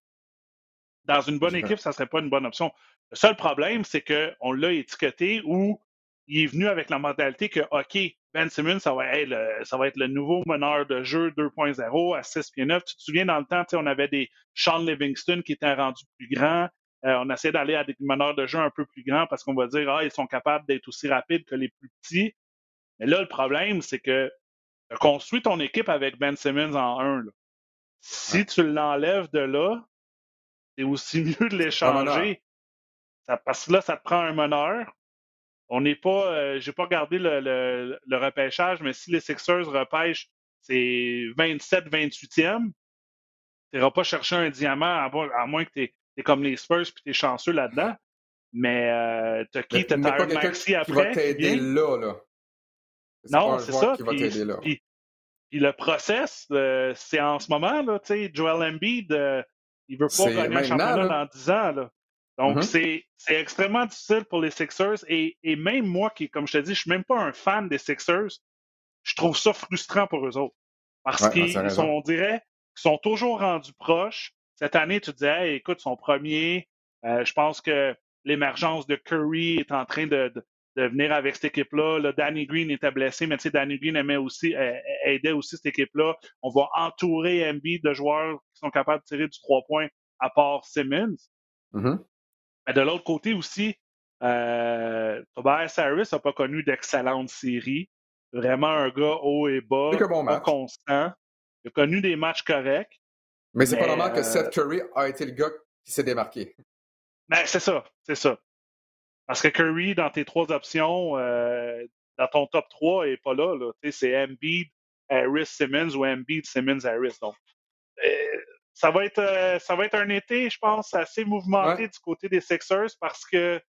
Dans une bonne équipe, ça ne serait pas une bonne option. Le seul problème, c'est qu'on l'a étiqueté ou il est venu avec la mentalité que, OK, Ben Simmons, ça va être le, ça va être le nouveau meneur de jeu 2.0 à 6 pieds 9. Tu te souviens, dans le temps, on avait des Sean Livingston qui étaient rendus plus grands. Euh, on essaie d'aller à des meneurs de jeu un peu plus grands parce qu'on va dire, ah, ils sont capables d'être aussi rapides que les plus petits. Mais là, le problème, c'est que tu construit ton équipe avec Ben Simmons en 1. Si tu l'enlèves de là, c'est aussi mieux de l'échanger. parce que là, ça te prend un meneur. On n'est pas. Euh, j'ai pas regardé le, repêchage, mais si les Sixers repêchent, c'est 27-28e. Tu n'iras pas chercher un diamant à, moins que tu es, comme les Spurs et tu es chanceux là-dedans. Mais euh, tu as qui? Tu as Maxi après. Qui va t'aider là, là. Non, c'est ça. Puis, le process, euh, c'est en ce moment, là, tu sais, Joel Embiid, euh, il veut pas gagner un championnat dans 10 ans, là. Donc, mm-hmm. c'est extrêmement difficile pour les Sixers. Et, et, même moi, qui, comme je te dis, je suis même pas un fan des Sixers, je trouve ça frustrant pour eux autres. Parce qu'ils sont, on dirait, qu'ils sont toujours rendus proches. Cette année, tu disais, écoute, son premier, euh, je pense que l'émergence de Curry est en train de, de, venir avec cette équipe-là. Danny Green était blessé, mais tu sais, Danny Green aimait aussi, aidait aussi cette équipe-là. On va entourer MB de joueurs qui sont capables de tirer du trois points à part Simmons. Mm-hmm. Mais de l'autre côté aussi, euh, Tobias Harris n'a pas connu d'excellentes séries. Vraiment un gars haut et bas, pas constant. Il a connu des matchs corrects. Mais c'est pas normal que euh, Seth Curry a été le gars qui s'est démarqué. Ben, c'est ça, c'est ça. Parce que Curry, dans tes trois options, euh, dans ton top 3, n'est pas là. là. C'est Embiid, Harris, Simmons ou Embiid, Simmons, Harris. Donc, ça va être euh, ça va être un été, je pense, assez mouvementé du côté des Sixers parce que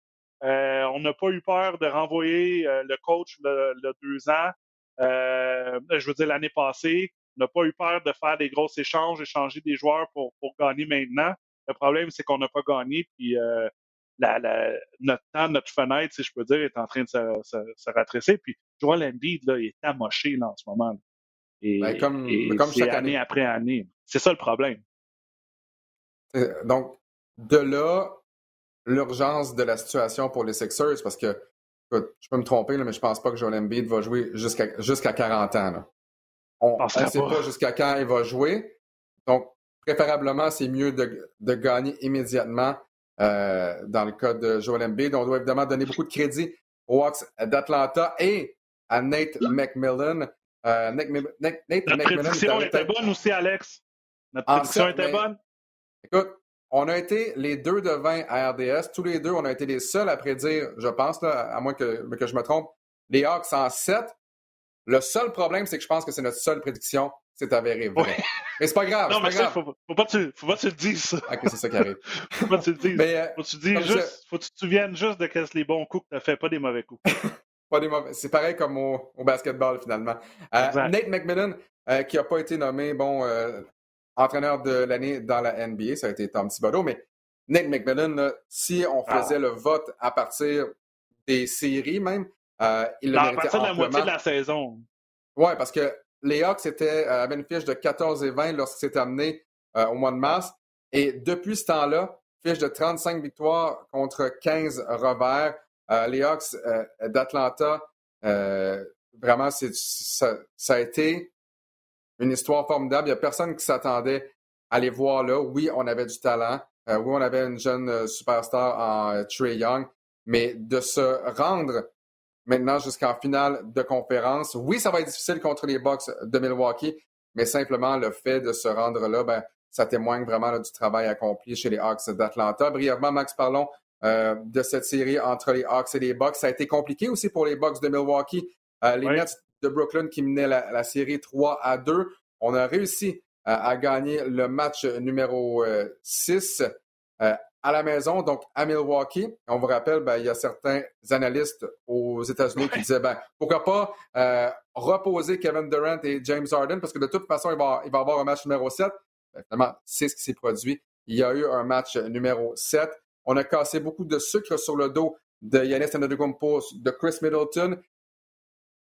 euh, on n'a pas eu peur de renvoyer euh, le coach le, deux ans. je veux dire l'année passée, on n'a pas eu peur de faire des gros échanges, échanger des joueurs pour, pour gagner maintenant. Le problème, c'est qu'on n'a pas gagné, puis la, notre temps, notre fenêtre, si je peux dire, est en train de se, se, se ratresser. Puis Joel Embiid, là, il est amoché là, en ce moment. Et, ben, comme, comme chaque année après année. C'est ça le problème. Euh, donc, de là, l'urgence de la situation pour les Sixers, parce que, je peux me tromper, mais je pense pas que Joel Embiid va jouer jusqu'à jusqu'à 40 ans. On ne sait pas, jusqu'à quand il va jouer. Donc, préférablement, c'est mieux de, de, gagner immédiatement euh, dans le cas de Joel Embiid. On doit évidemment donner beaucoup de crédit aux Hawks d'Atlanta et à Nate McMillan. Euh, Nate, Nate, Notre prédiction était bonne aussi, Alex. Notre prédiction était bonne. Écoute, on a été les deux de 20 à RDS. Tous les deux, on a été les seuls à prédire, je pense, à moins que, que je me trompe, les Hawks en 7. Le seul problème, c'est que je pense que c'est notre seule prédiction. C'est avéré vrai. Mais c'est pas grave. Non, mais ça, faut, faut, pas que tu, faut pas que tu le dises, ça. Ok, c'est ça qui arrive. faut pas que tu le dises. Mais, euh, faut que tu dises juste, faut que tu te souviennes juste de quels les bons coups que tu fait, pas des mauvais coups. pas des mauvais. C'est pareil comme au, basketball, finalement. Euh, Nate McMillan, euh, qui n'a pas été nommé, bon, entraîneur de l'année dans la NBA, ça a été Tom Thibodeau, mais Nate McMillan, si on ah. faisait le vote à partir des séries même, euh, il le À partir de la moitié de la saison. Oui, parce que les Hawks étaient, euh, avaient une fiche de 14 et 20 lorsqu'ils s'est amené euh, au mois de mars. Et depuis ce temps-là, fiche de 35 victoires contre 15 revers. les Hawks d'Atlanta, vraiment, ça, ça, a été une histoire formidable. Il n'y a personne qui s'attendait à les voir là. Oui, on avait du talent. Euh, oui, on avait une jeune euh, superstar en euh, Trey Young. Mais de se rendre maintenant jusqu'en finale de conférence, oui, ça va être difficile contre les Bucks de Milwaukee, mais simplement le fait de se rendre là, ben, ça témoigne vraiment du travail accompli chez les Hawks d'Atlanta. Brièvement, Max, parlons de cette série entre les Hawks et les Bucks. Ça a été compliqué aussi pour les Bucks de Milwaukee. les Nets de Brooklyn qui menait la, série 3 à 2. On a réussi euh, à gagner le match numéro 6 euh, euh, à la maison, donc à Milwaukee. On vous rappelle, ben, il y a certains analystes aux États-Unis qui disaient ben, pourquoi pas reposer Kevin Durant et James Harden, parce que de toute façon, il va, il va avoir un match numéro 7. Ben, finalement, c'est ce qui s'est produit. Il y a eu un match numéro 7. On a cassé beaucoup de sucre sur le dos de Yannis Antetokounmpo, de Chris Middleton,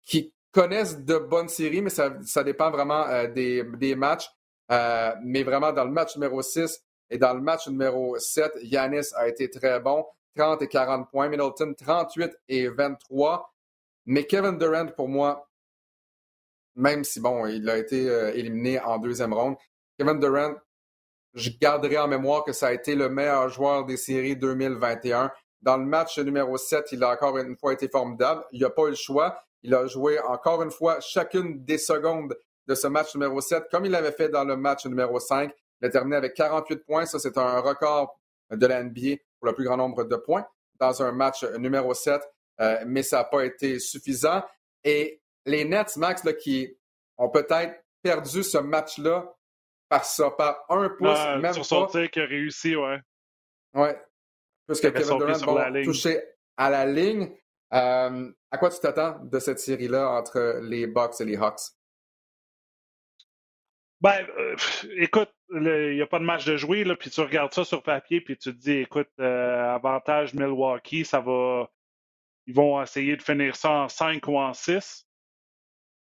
qui connaissent de bonnes séries, mais ça, dépend vraiment euh, des, des, matchs. Euh, mais vraiment, dans le match numéro 6 et dans le match numéro 7, Yanis a été très bon. 30 et 40 points. Middleton, 38 et 23. Mais Kevin Durant, pour moi, même si, bon, il a été euh, éliminé en deuxième ronde, Kevin Durant, je garderai en mémoire que ça a été le meilleur joueur des séries 2021. Dans le match numéro 7, il a encore une fois été formidable. Il n'a pas eu le choix. Il a joué encore une fois chacune des secondes de ce match numéro 7, comme il l'avait fait dans le match numéro 5. Il a terminé avec 48 points. Ça, c'est un record de la NBA pour le plus grand nombre de points. dans un match numéro 7, mais ça n'a pas été suffisant. Et les Nets, Max, qui ont peut-être perdu ce match-là par ça, par un pouce, même sur son tir qui a réussi, ouais. Ouais. Puisque Kevin Durant a touché à la ligne. Euh, à quoi tu t'attends de cette série-là entre les Bucks et les Hawks? Ben, euh, écoute, il n'y a pas de match de jouer, là, puis tu regardes ça sur papier, puis tu te dis, écoute, euh, avantage Milwaukee, ça va. Ils vont essayer de finir ça en 5 ou en 6.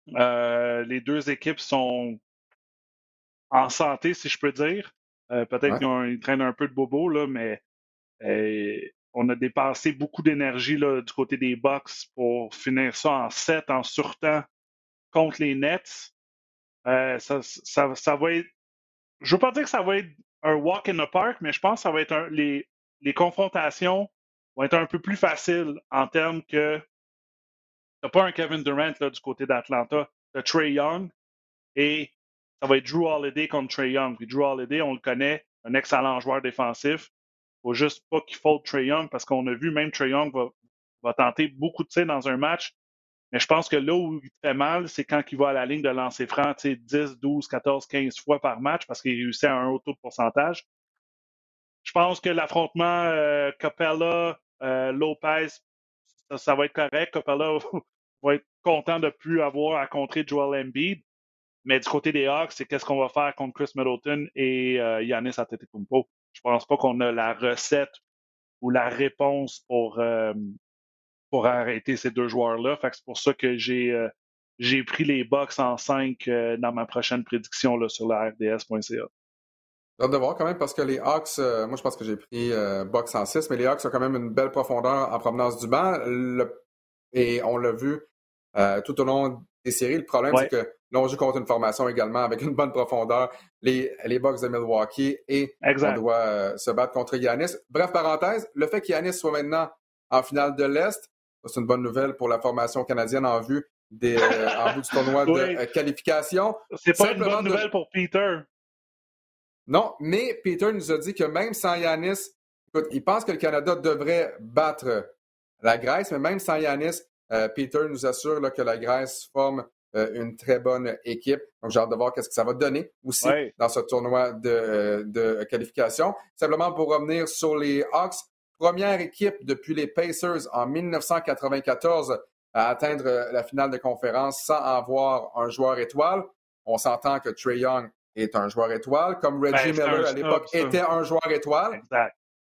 les deux équipes sont en santé, si je peux dire. Peut-être qu'ils traînent un peu de bobo, là, mais on a dépensé beaucoup d'énergie du côté des Bucks pour finir ça en 7 en surtemps contre les Nets. Euh, ça, va être. Je veux pas dire que ça va être un walk in the park, mais je pense que ça va être les, les confrontations vont être un peu plus faciles en termes que t'as pas un Kevin Durant là, du côté d'Atlanta, t'as Trey Young et ça va être Drew Holiday contre Trey Young. Puis Drew Holiday, on le connaît, un excellent joueur défensif faut juste pas qu'il faute Trey Young parce qu'on a vu même Trey Young va, tenter beaucoup de tirs dans un match. Mais je pense que là où il fait mal, c'est quand il va à la ligne de lancer franc 10, 12, 14, 15 fois par match parce qu'il réussit à un haut taux de pourcentage. Je pense que l'affrontement euh, Capella, euh, Lopez, ça, va être correct. Capella va être content de plus avoir à contrer Joel Embiid. Mais du côté des Hawks, c'est qu'est-ce qu'on va faire contre Chris Middleton et euh, Yanis Antetokounmpo? Je pense pas qu'on a la recette ou la réponse pour, euh, pour arrêter ces deux joueurs-là. c'est pour ça que j'ai euh, j'ai pris les Bucks en 5 euh, dans ma prochaine prédiction là, sur la RDS.ca. J'ai hâte de voir quand même parce que les Hawks, moi je pense que j'ai pris Bucks en 6, mais les Hawks ont quand même une belle profondeur en provenance du banc. et on l'a vu tout au long des séries. Le problème, c'est que Là, on joue contre une formation également avec une bonne profondeur, les, les Bucks de Milwaukee, et on doit euh, se battre contre Yanis. Bref, parenthèse, le fait qu'Yanis soit maintenant en finale de l'Est, c'est une bonne nouvelle pour la formation canadienne en vue, des, euh, en vue du tournoi de euh, qualification. C'est pas une bonne nouvelle pour Peter. Non, mais Peter nous a dit que même sans Yanis, écoute, il pense que le Canada devrait battre la Grèce, mais même sans Yanis, Peter nous assure là, que la Grèce forme une très bonne équipe. Donc, j'ai hâte de voir qu'est-ce que ça va donner aussi dans ce tournoi de, de, qualification. Simplement pour revenir sur les Hawks, première équipe depuis les Pacers en 1994 à atteindre la finale de conférence sans avoir un joueur étoile. On s'entend que Trey Young est un joueur étoile, comme Reggie ben, Miller à l'époque était un joueur étoile. Exact.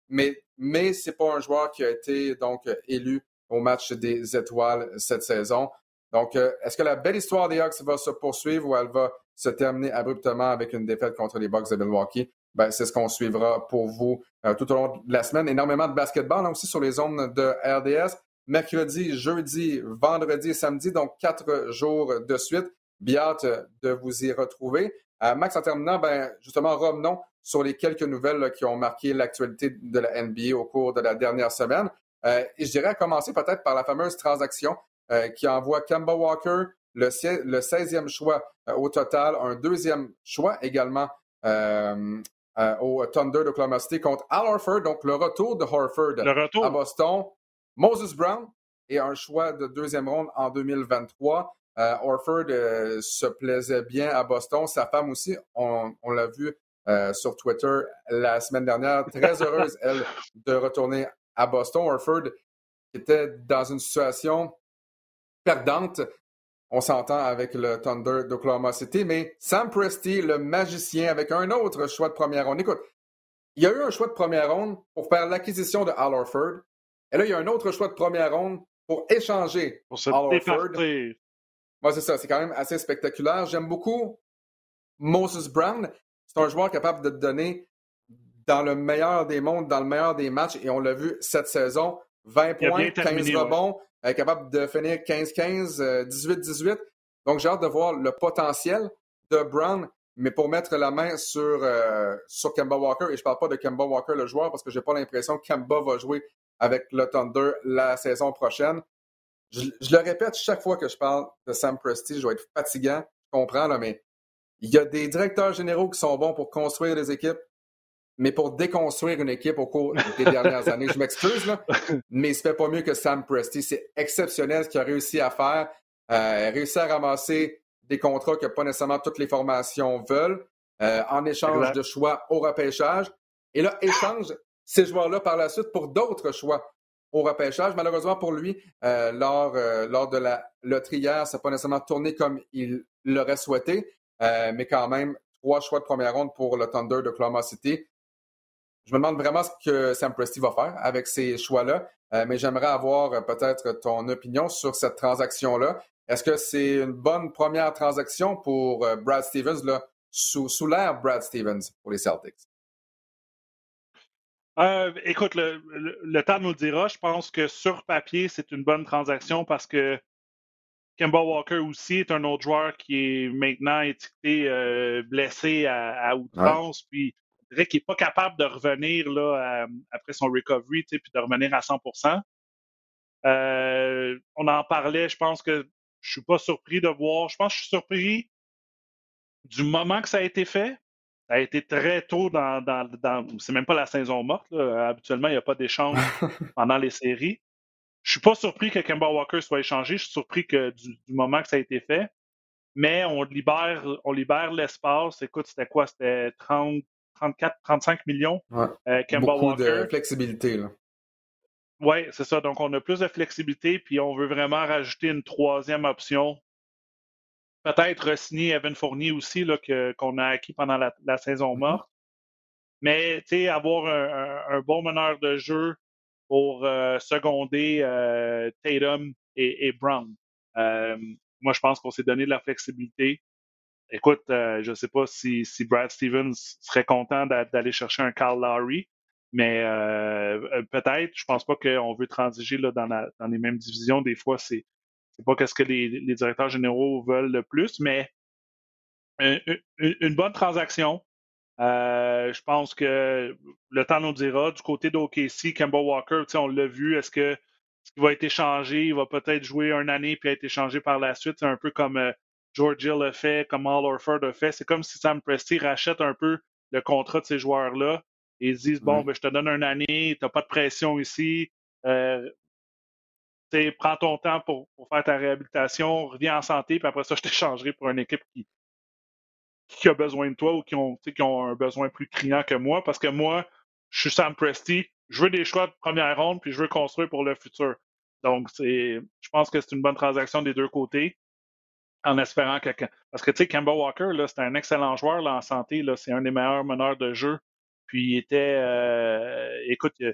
Mais, mais ce n'est pas un joueur qui a été donc élu au match des étoiles cette saison. Donc, euh, est-ce que la belle histoire des Hawks va se poursuivre ou elle va se terminer abruptement avec une défaite contre les Bucks de Milwaukee? Ben, c'est ce qu'on suivra pour vous euh, tout au long de la semaine. Énormément de basketball là aussi sur les zones de RDS. Mercredi, jeudi, vendredi samedi, donc quatre jours de suite. Bien de vous y retrouver. Euh, Max, en terminant, ben, justement, revenons sur les quelques nouvelles qui ont marqué l'actualité de la NBA au cours de la dernière semaine. et je dirais à commencer peut-être par la fameuse transaction euh, qui envoie Kemba Walker, le, 16e choix euh, au total, un deuxième choix également euh, au Thunder d'Oklahoma City contre Al Horford, donc le retour de Horford à Boston, Moses Brown et un choix de deuxième ronde en 2023. Horford se plaisait bien à Boston, sa femme aussi, on, l'a vu sur Twitter la semaine dernière, très heureuse, elle, de retourner à Boston. Horford était dans une situation perdante. On s'entend avec le Thunder d'Oklahoma City, mais Sam Presti, le magicien, avec un autre choix de première ronde. Écoute, il y a eu un choix de première ronde pour faire l'acquisition de Al Orford. Et là, il y a un autre choix de première ronde pour échanger pour se Al Orford. Moi, c'est ça. C'est quand même assez spectaculaire. J'aime beaucoup Moses Brown. C'est un joueur capable de te donner dans le meilleur des mondes, dans le meilleur des matchs. Et on l'a vu cette saison. 20 points, 15 rebonds, capable de finir 15-15, 18-18. Euh, Donc, j'ai hâte de voir le potentiel de Brown, mais pour mettre la main sur, euh, sur Kemba Walker, et je ne parle pas de Kemba Walker, le joueur, parce que je n'ai pas l'impression que Kemba va jouer avec le Thunder la saison prochaine. Je, le répète chaque fois que je parle de Sam Presti, je vais être fatigant, je comprends, là, mais il y a des directeurs généraux qui sont bons pour construire des équipes. Mais pour déconstruire une équipe au cours des dernières années. Je m'excuse, là, mais il se fait pas mieux que Sam Presti. C'est exceptionnel ce qu'il a réussi à faire. Euh, il a réussi à ramasser des contrats que pas nécessairement toutes les formations veulent, euh, en échange de choix au repêchage. Et là, échange ces joueurs-là par la suite pour d'autres choix au repêchage. Malheureusement pour lui, euh, lors, euh, lors de la loterie ça n'a pas nécessairement tourné comme il l'aurait souhaité, euh, mais quand même, trois choix de première ronde pour le Thunder de Oklahoma City. Je me demande vraiment ce que Sam Presti va faire avec ces choix-là, mais j'aimerais avoir peut-être ton opinion sur cette transaction-là. Est-ce que c'est une bonne première transaction pour Brad Stevens, là, sous, sous l'ère Brad Stevens pour les Celtics? Euh, écoute, le, temps nous le dira. Je pense que sur papier, c'est une bonne transaction parce que Kemba Walker aussi est un autre joueur qui est maintenant étiqueté euh, blessé à, outrance. Puis, je dirais qu'il n'est pas capable de revenir là, après son recovery puis de revenir à 100% euh, On en parlait. Je pense que je suis pas surpris de voir. Je pense que je suis surpris du moment que ça a été fait ça a été très tôt dans. dans, dans c'est même pas la saison morte. Habituellement, il n'y a pas d'échange pendant les séries. Je suis pas surpris que Kemba Walker soit échangé. Je suis surpris que du, moment que ça a été fait. Mais on libère, on libère l'espace. Écoute, c'était quoi? C'était 30, 34, 35 millions. Ouais. Euh, Kemba Beaucoup de flexibilité. Oui, c'est ça. Donc, on a plus de flexibilité, puis on veut vraiment rajouter une troisième option peut-être signer Evan Fournier aussi, là, qu'on a acquis pendant la, saison mm-hmm. morte. Mais, tu sais, avoir un, bon meneur de jeu pour euh, seconder euh, Tatum et, Brown. Moi, je pense qu'on s'est donné de la flexibilité. Écoute, je ne sais pas si, Brad Stevens serait content d'aller chercher un Carl Lowry, mais peut-être. Je pense pas qu'on veut transiger là, dans, les mêmes divisions. Des fois, c'est c'est pas ce que les, directeurs généraux veulent le plus, mais une, bonne transaction. Euh, je pense que le temps nous dira. Du côté d'OKC, Kemba Walker, on l'a vu, est-ce que va être échangé, il va peut-être jouer une année puis être échangé par la suite. C'est un peu comme euh, George Hill a fait, comme Al Orford a fait. C'est comme si Sam Presti rachète un peu le contrat de ces joueurs-là et ils disent Bon, ben, je te donne une année, tu n'as pas de pression ici. Euh, prends ton temps pour, faire ta réhabilitation, reviens en santé, puis après ça, je t'échangerai pour une équipe qui, qui a besoin de toi ou qui ont, qui ont un besoin plus criant que moi. Parce que moi, je suis Sam Presti, je veux des choix de première ronde, puis je veux construire pour le futur. Donc, c'est, je pense que c'est une bonne transaction des deux côtés, en espérant que. Parce que, tu sais, Kemba Walker, là, c'est un excellent joueur là, en santé, là, c'est un des meilleurs meneurs de jeu. Puis, il était. Euh, écoute, il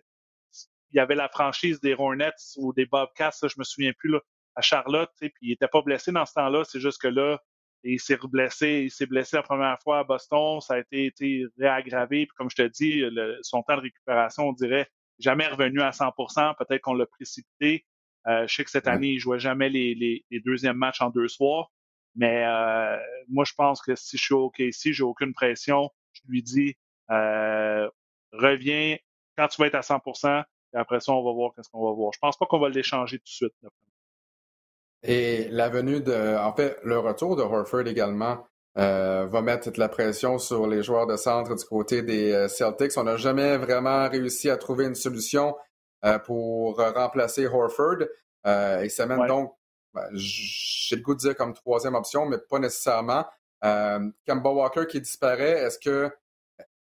y avait la franchise des Hornets ou des Bobcats, je me souviens plus, là, à Charlotte, puis il était pas blessé dans ce temps-là, c'est juste que là, il s'est blessé, il s'est blessé la première fois à Boston, ça a été, été réaggravé, puis comme je te dis, son temps de récupération, on dirait, jamais revenu à 100% peut-être qu'on l'a précipité. Euh, je sais que cette année, il jouait jamais les, les, les, deuxièmes matchs en deux soirs, mais euh, moi, je pense que si je suis OK ici, j'ai aucune pression, je lui dis, euh, reviens quand tu vas être à 100% et après ça, on va voir qu'est-ce qu'on va voir. Je pense pas qu'on va l'échanger tout de suite. Et la venue de, en fait, le retour de Horford également euh, va mettre toute la pression sur les joueurs de centre du côté des Celtics. On n'a jamais vraiment réussi à trouver une solution euh, pour remplacer Horford. et ça mène donc, ben, j'ai le goût de dire comme troisième option, mais pas nécessairement. Kemba Walker qui disparaît, est-ce que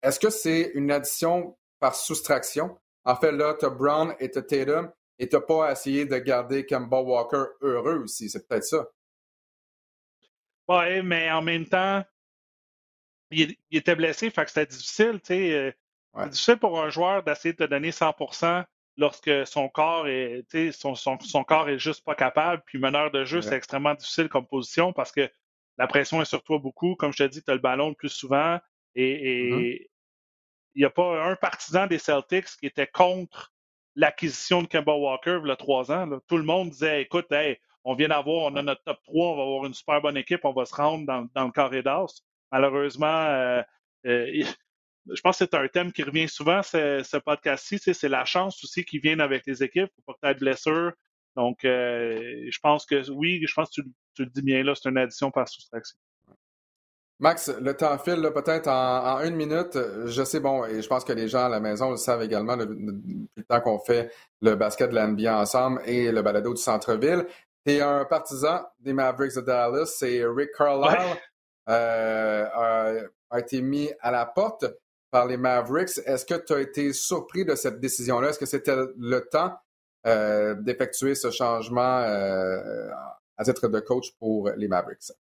est-ce que c'est une addition par soustraction? En fait, là, tu as Brown et tu Tatum et tu n'as pas essayé de garder Kemba Walker heureux aussi. C'est peut-être ça. Oui, mais en même temps, il, était blessé, fait que c'était difficile. Euh, c'est difficile pour un joueur d'essayer de te donner 100 lorsque son corps est son, son, son, corps est juste pas capable. Puis meneur de jeu, c'est extrêmement difficile comme position parce que la pression est sur toi beaucoup. Comme je te dis, tu as le ballon le plus souvent. Et, mm-hmm il n'y a pas un partisan des Celtics qui était contre l'acquisition de Kemba Walker il y a trois ans. Tout le monde disait écoute, on vient d'avoir, on a notre top 3, on va avoir une super bonne équipe, on va se rendre dans, le carré d'as. Malheureusement, euh, euh, je pense que c'est un thème qui revient souvent, ce, podcast-ci. C'est la chance aussi qui vient avec les équipes. Faut pas que blessure. Donc, euh, je pense que oui, je pense que tu, tu le dis bien là, c'est une addition par soustraction. Max, le temps file peut-être en, une minute. Je sais, bon, et je pense que les gens à la maison le savent également depuis le temps qu'on fait le basket de la ensemble et le balado du centre-ville. Tu es un partisan des Mavericks de Dallas. C'est Rick Carlisle euh, a, été mis à la porte par les Mavericks. Est-ce que tu as été surpris de cette décision-là? Est-ce que c'était le temps euh, d'effectuer ce changement euh, à titre de coach pour les Mavericks?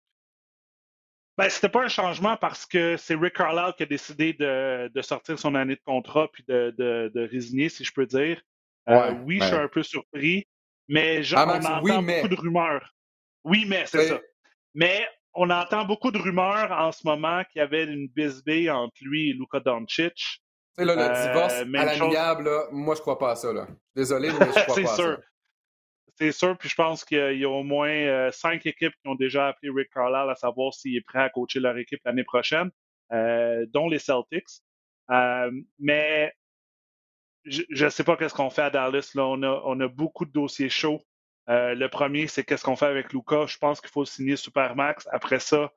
Ben, c'était pas un changement parce que c'est Rick Carlisle qui a décidé de, sortir son année de contrat puis de, résigner, si je peux dire. Euh, oui, je suis un peu surpris, mais ah, on entend beaucoup de rumeurs. Oui, mais c'est ça. Mais on entend beaucoup de rumeurs en ce moment qu'il y avait une bisbée entre lui et Luka Doncic. Tu le euh, divorce à l'amiable, moi, je crois pas à ça. Là. Désolé, mais je crois pas à ça c'est sûr. Puis je pense qu'il y a au moins euh, cinq équipes qui ont déjà appelé Rick Carlisle à savoir s'il est prêt à coacher leur équipe l'année prochaine, euh, dont les Celtics. Euh, mais je ne sais pas qu'est-ce qu'on fait à Dallas. Là. On, a, on a beaucoup de dossiers chauds. Le premier, c'est qu'est-ce qu'on fait avec Luca. Je pense qu'il faut signer Supermax. Après ça,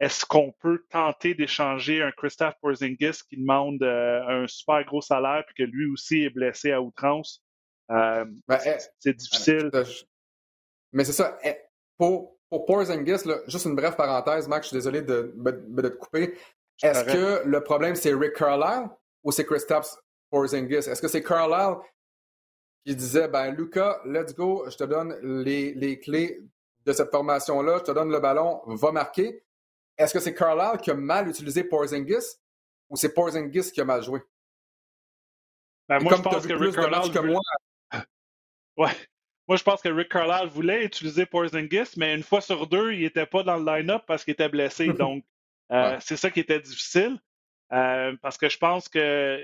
est-ce qu'on peut tenter d'échanger un Christophe Porzingis qui demande un super gros salaire puis que lui aussi est blessé à outrance? Euh, ben, eh, c'est difficile. Mais c'est ça. Eh, pour, pour Porzingis, juste une brève parenthèse, Max, je suis désolé de, de, te couper. Est-ce que le problème, c'est Rick Carlisle ou c'est Kristaps Porzingis? Est-ce que c'est Carlisle qui disait, ben Lucas, let's go, je te donne les, les clés de cette formation-là, je te donne le ballon, va marquer. Est-ce que c'est Carlisle qui a mal utilisé Porzingis ou c'est Porzingis qui a mal joué? Ben, moi, je pense que Rick Carlisle... Que moi, Ouais. Moi, je pense que Rick Carlisle voulait utiliser Porzingis, mais une fois sur deux, il n'était pas dans le line-up parce qu'il était blessé. Donc, euh, c'est ça qui était difficile. Euh, parce que je pense que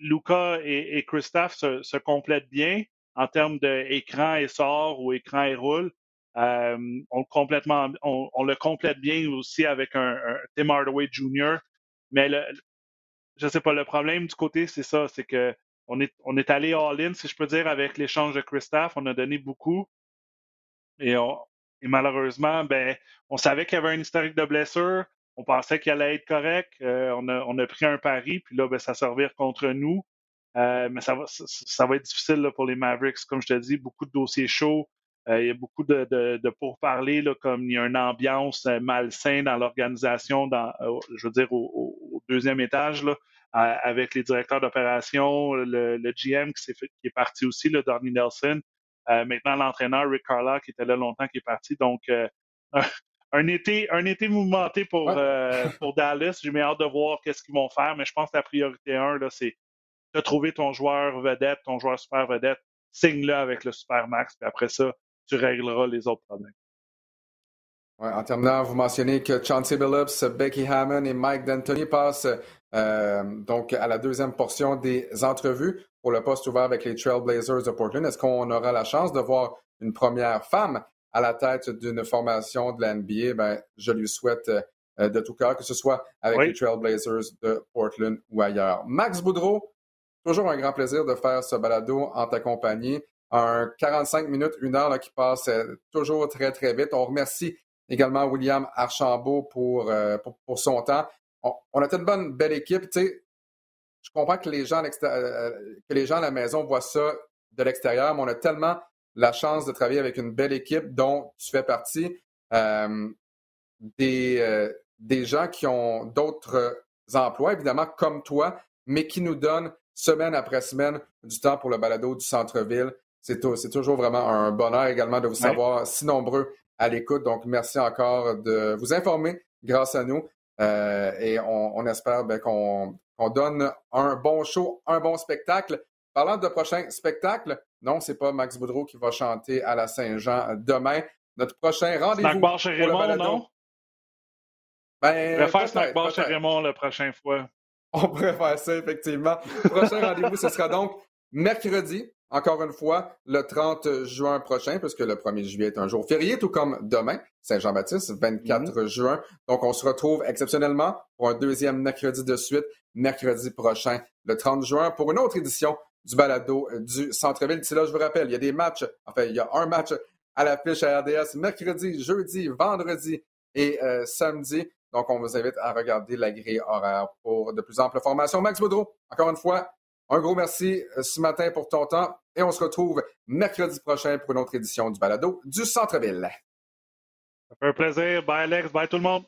Luca et, et Christophe se, complètent bien en termes d'écran et sort ou écran et roule. Euh, on, complètement, on, le complète bien aussi avec un, Tim Hardaway Jr. Mais le, je sais pas, le problème du côté, c'est ça, c'est que on est, on est allé all-in, si je peux dire, avec l'échange de Christophe. On a donné beaucoup. Et, malheureusement, ben, on savait qu'il y avait un historique de blessure. On pensait qu'il allait être correct. Euh, on, a, pris un pari, puis là, ben, ça servir contre nous. Euh, mais ça va, ça, va être difficile pour les Mavericks. Comme je te dis, beaucoup de dossiers chauds. Euh, il y a beaucoup de, de, pourparlers, comme il y a une ambiance malsaine dans l'organisation, je veux dire, au, deuxième étage. Là avec les directeurs d'opération, le, GM qui, est qui est parti aussi, le Donnie Nelson. Maintenant, l'entraîneur Rick Carla, qui était là longtemps, qui est parti. Donc, un, été, un été mouvementé pour, euh, pour Dallas. J'ai hâte de voir qu'est-ce qu'ils vont faire, mais je pense que la priorité 1, c'est de trouver ton joueur vedette, ton joueur super vedette, signe-le avec le super max, puis après ça, tu régleras les autres problèmes. en terminant, vous mentionnez que Chauncey Billups, Becky Hammond et Mike D'Antoni passent euh, donc, à la deuxième portion des entrevues pour le poste ouvert avec les Trailblazers de Portland, est-ce qu'on aura la chance de voir une première femme à la tête d'une formation de la NBA? Ben, je lui souhaite euh, de tout cœur, que ce soit avec les Trailblazers de Portland ou ailleurs. Max Boudreau, toujours un grand plaisir de faire ce balado en ta compagnie. Un 45 minutes, une heure qui passe euh, toujours très, très vite. On remercie également William Archambault pour, pour son temps on, a une bonne, belle équipe. je comprends que les, gens euh, euh, que les gens à la maison voient ça de l'extérieur, mais on a tellement la chance de travailler avec une belle équipe dont tu fais partie. Euh, des, des gens qui ont d'autres emplois, évidemment, comme toi, mais qui nous donnent semaine après semaine du temps pour le balado du centre-ville. C'est toujours vraiment un bonheur également de vous savoir si nombreux à l'écoute. Donc, merci encore de vous informer grâce à nous. Euh, et on, espère ben, qu'on donne un bon show, un bon spectacle. Parlant de prochain spectacle, non, c'est pas Max Boudreau qui va chanter à la Saint-Jean demain. Notre prochain rendez-vous. Snack chez Raymond, non? Ben, on préfère Snack Bar chez Raymond la prochaine fois. On préfère ça, effectivement. Prochain rendez-vous, ce sera donc mercredi, encore une fois, le 30 juin prochain, puisque le 1er juillet est un jour férié, tout comme demain, Saint-Jean-Baptiste, 24 mhm. juin. Donc, on se retrouve exceptionnellement pour un deuxième mercredi de suite, mercredi prochain, le 30 juin, pour une autre édition du balado du Centre-Ville. D'ici là, je vous rappelle, il y a des matchs, enfin, il y a un match à l'affiche à RDS mercredi, jeudi, vendredi et euh, samedi. Donc, on vous invite à regarder la grille horaire pour de plus amples formations. Max Boudreau, encore une fois, un gros merci euh, ce matin pour ton temps et on se retrouve mercredi prochain pour une autre édition du balado du Centre-Ville. Ça fait un plaisir. Bye Alex, bye tout le monde.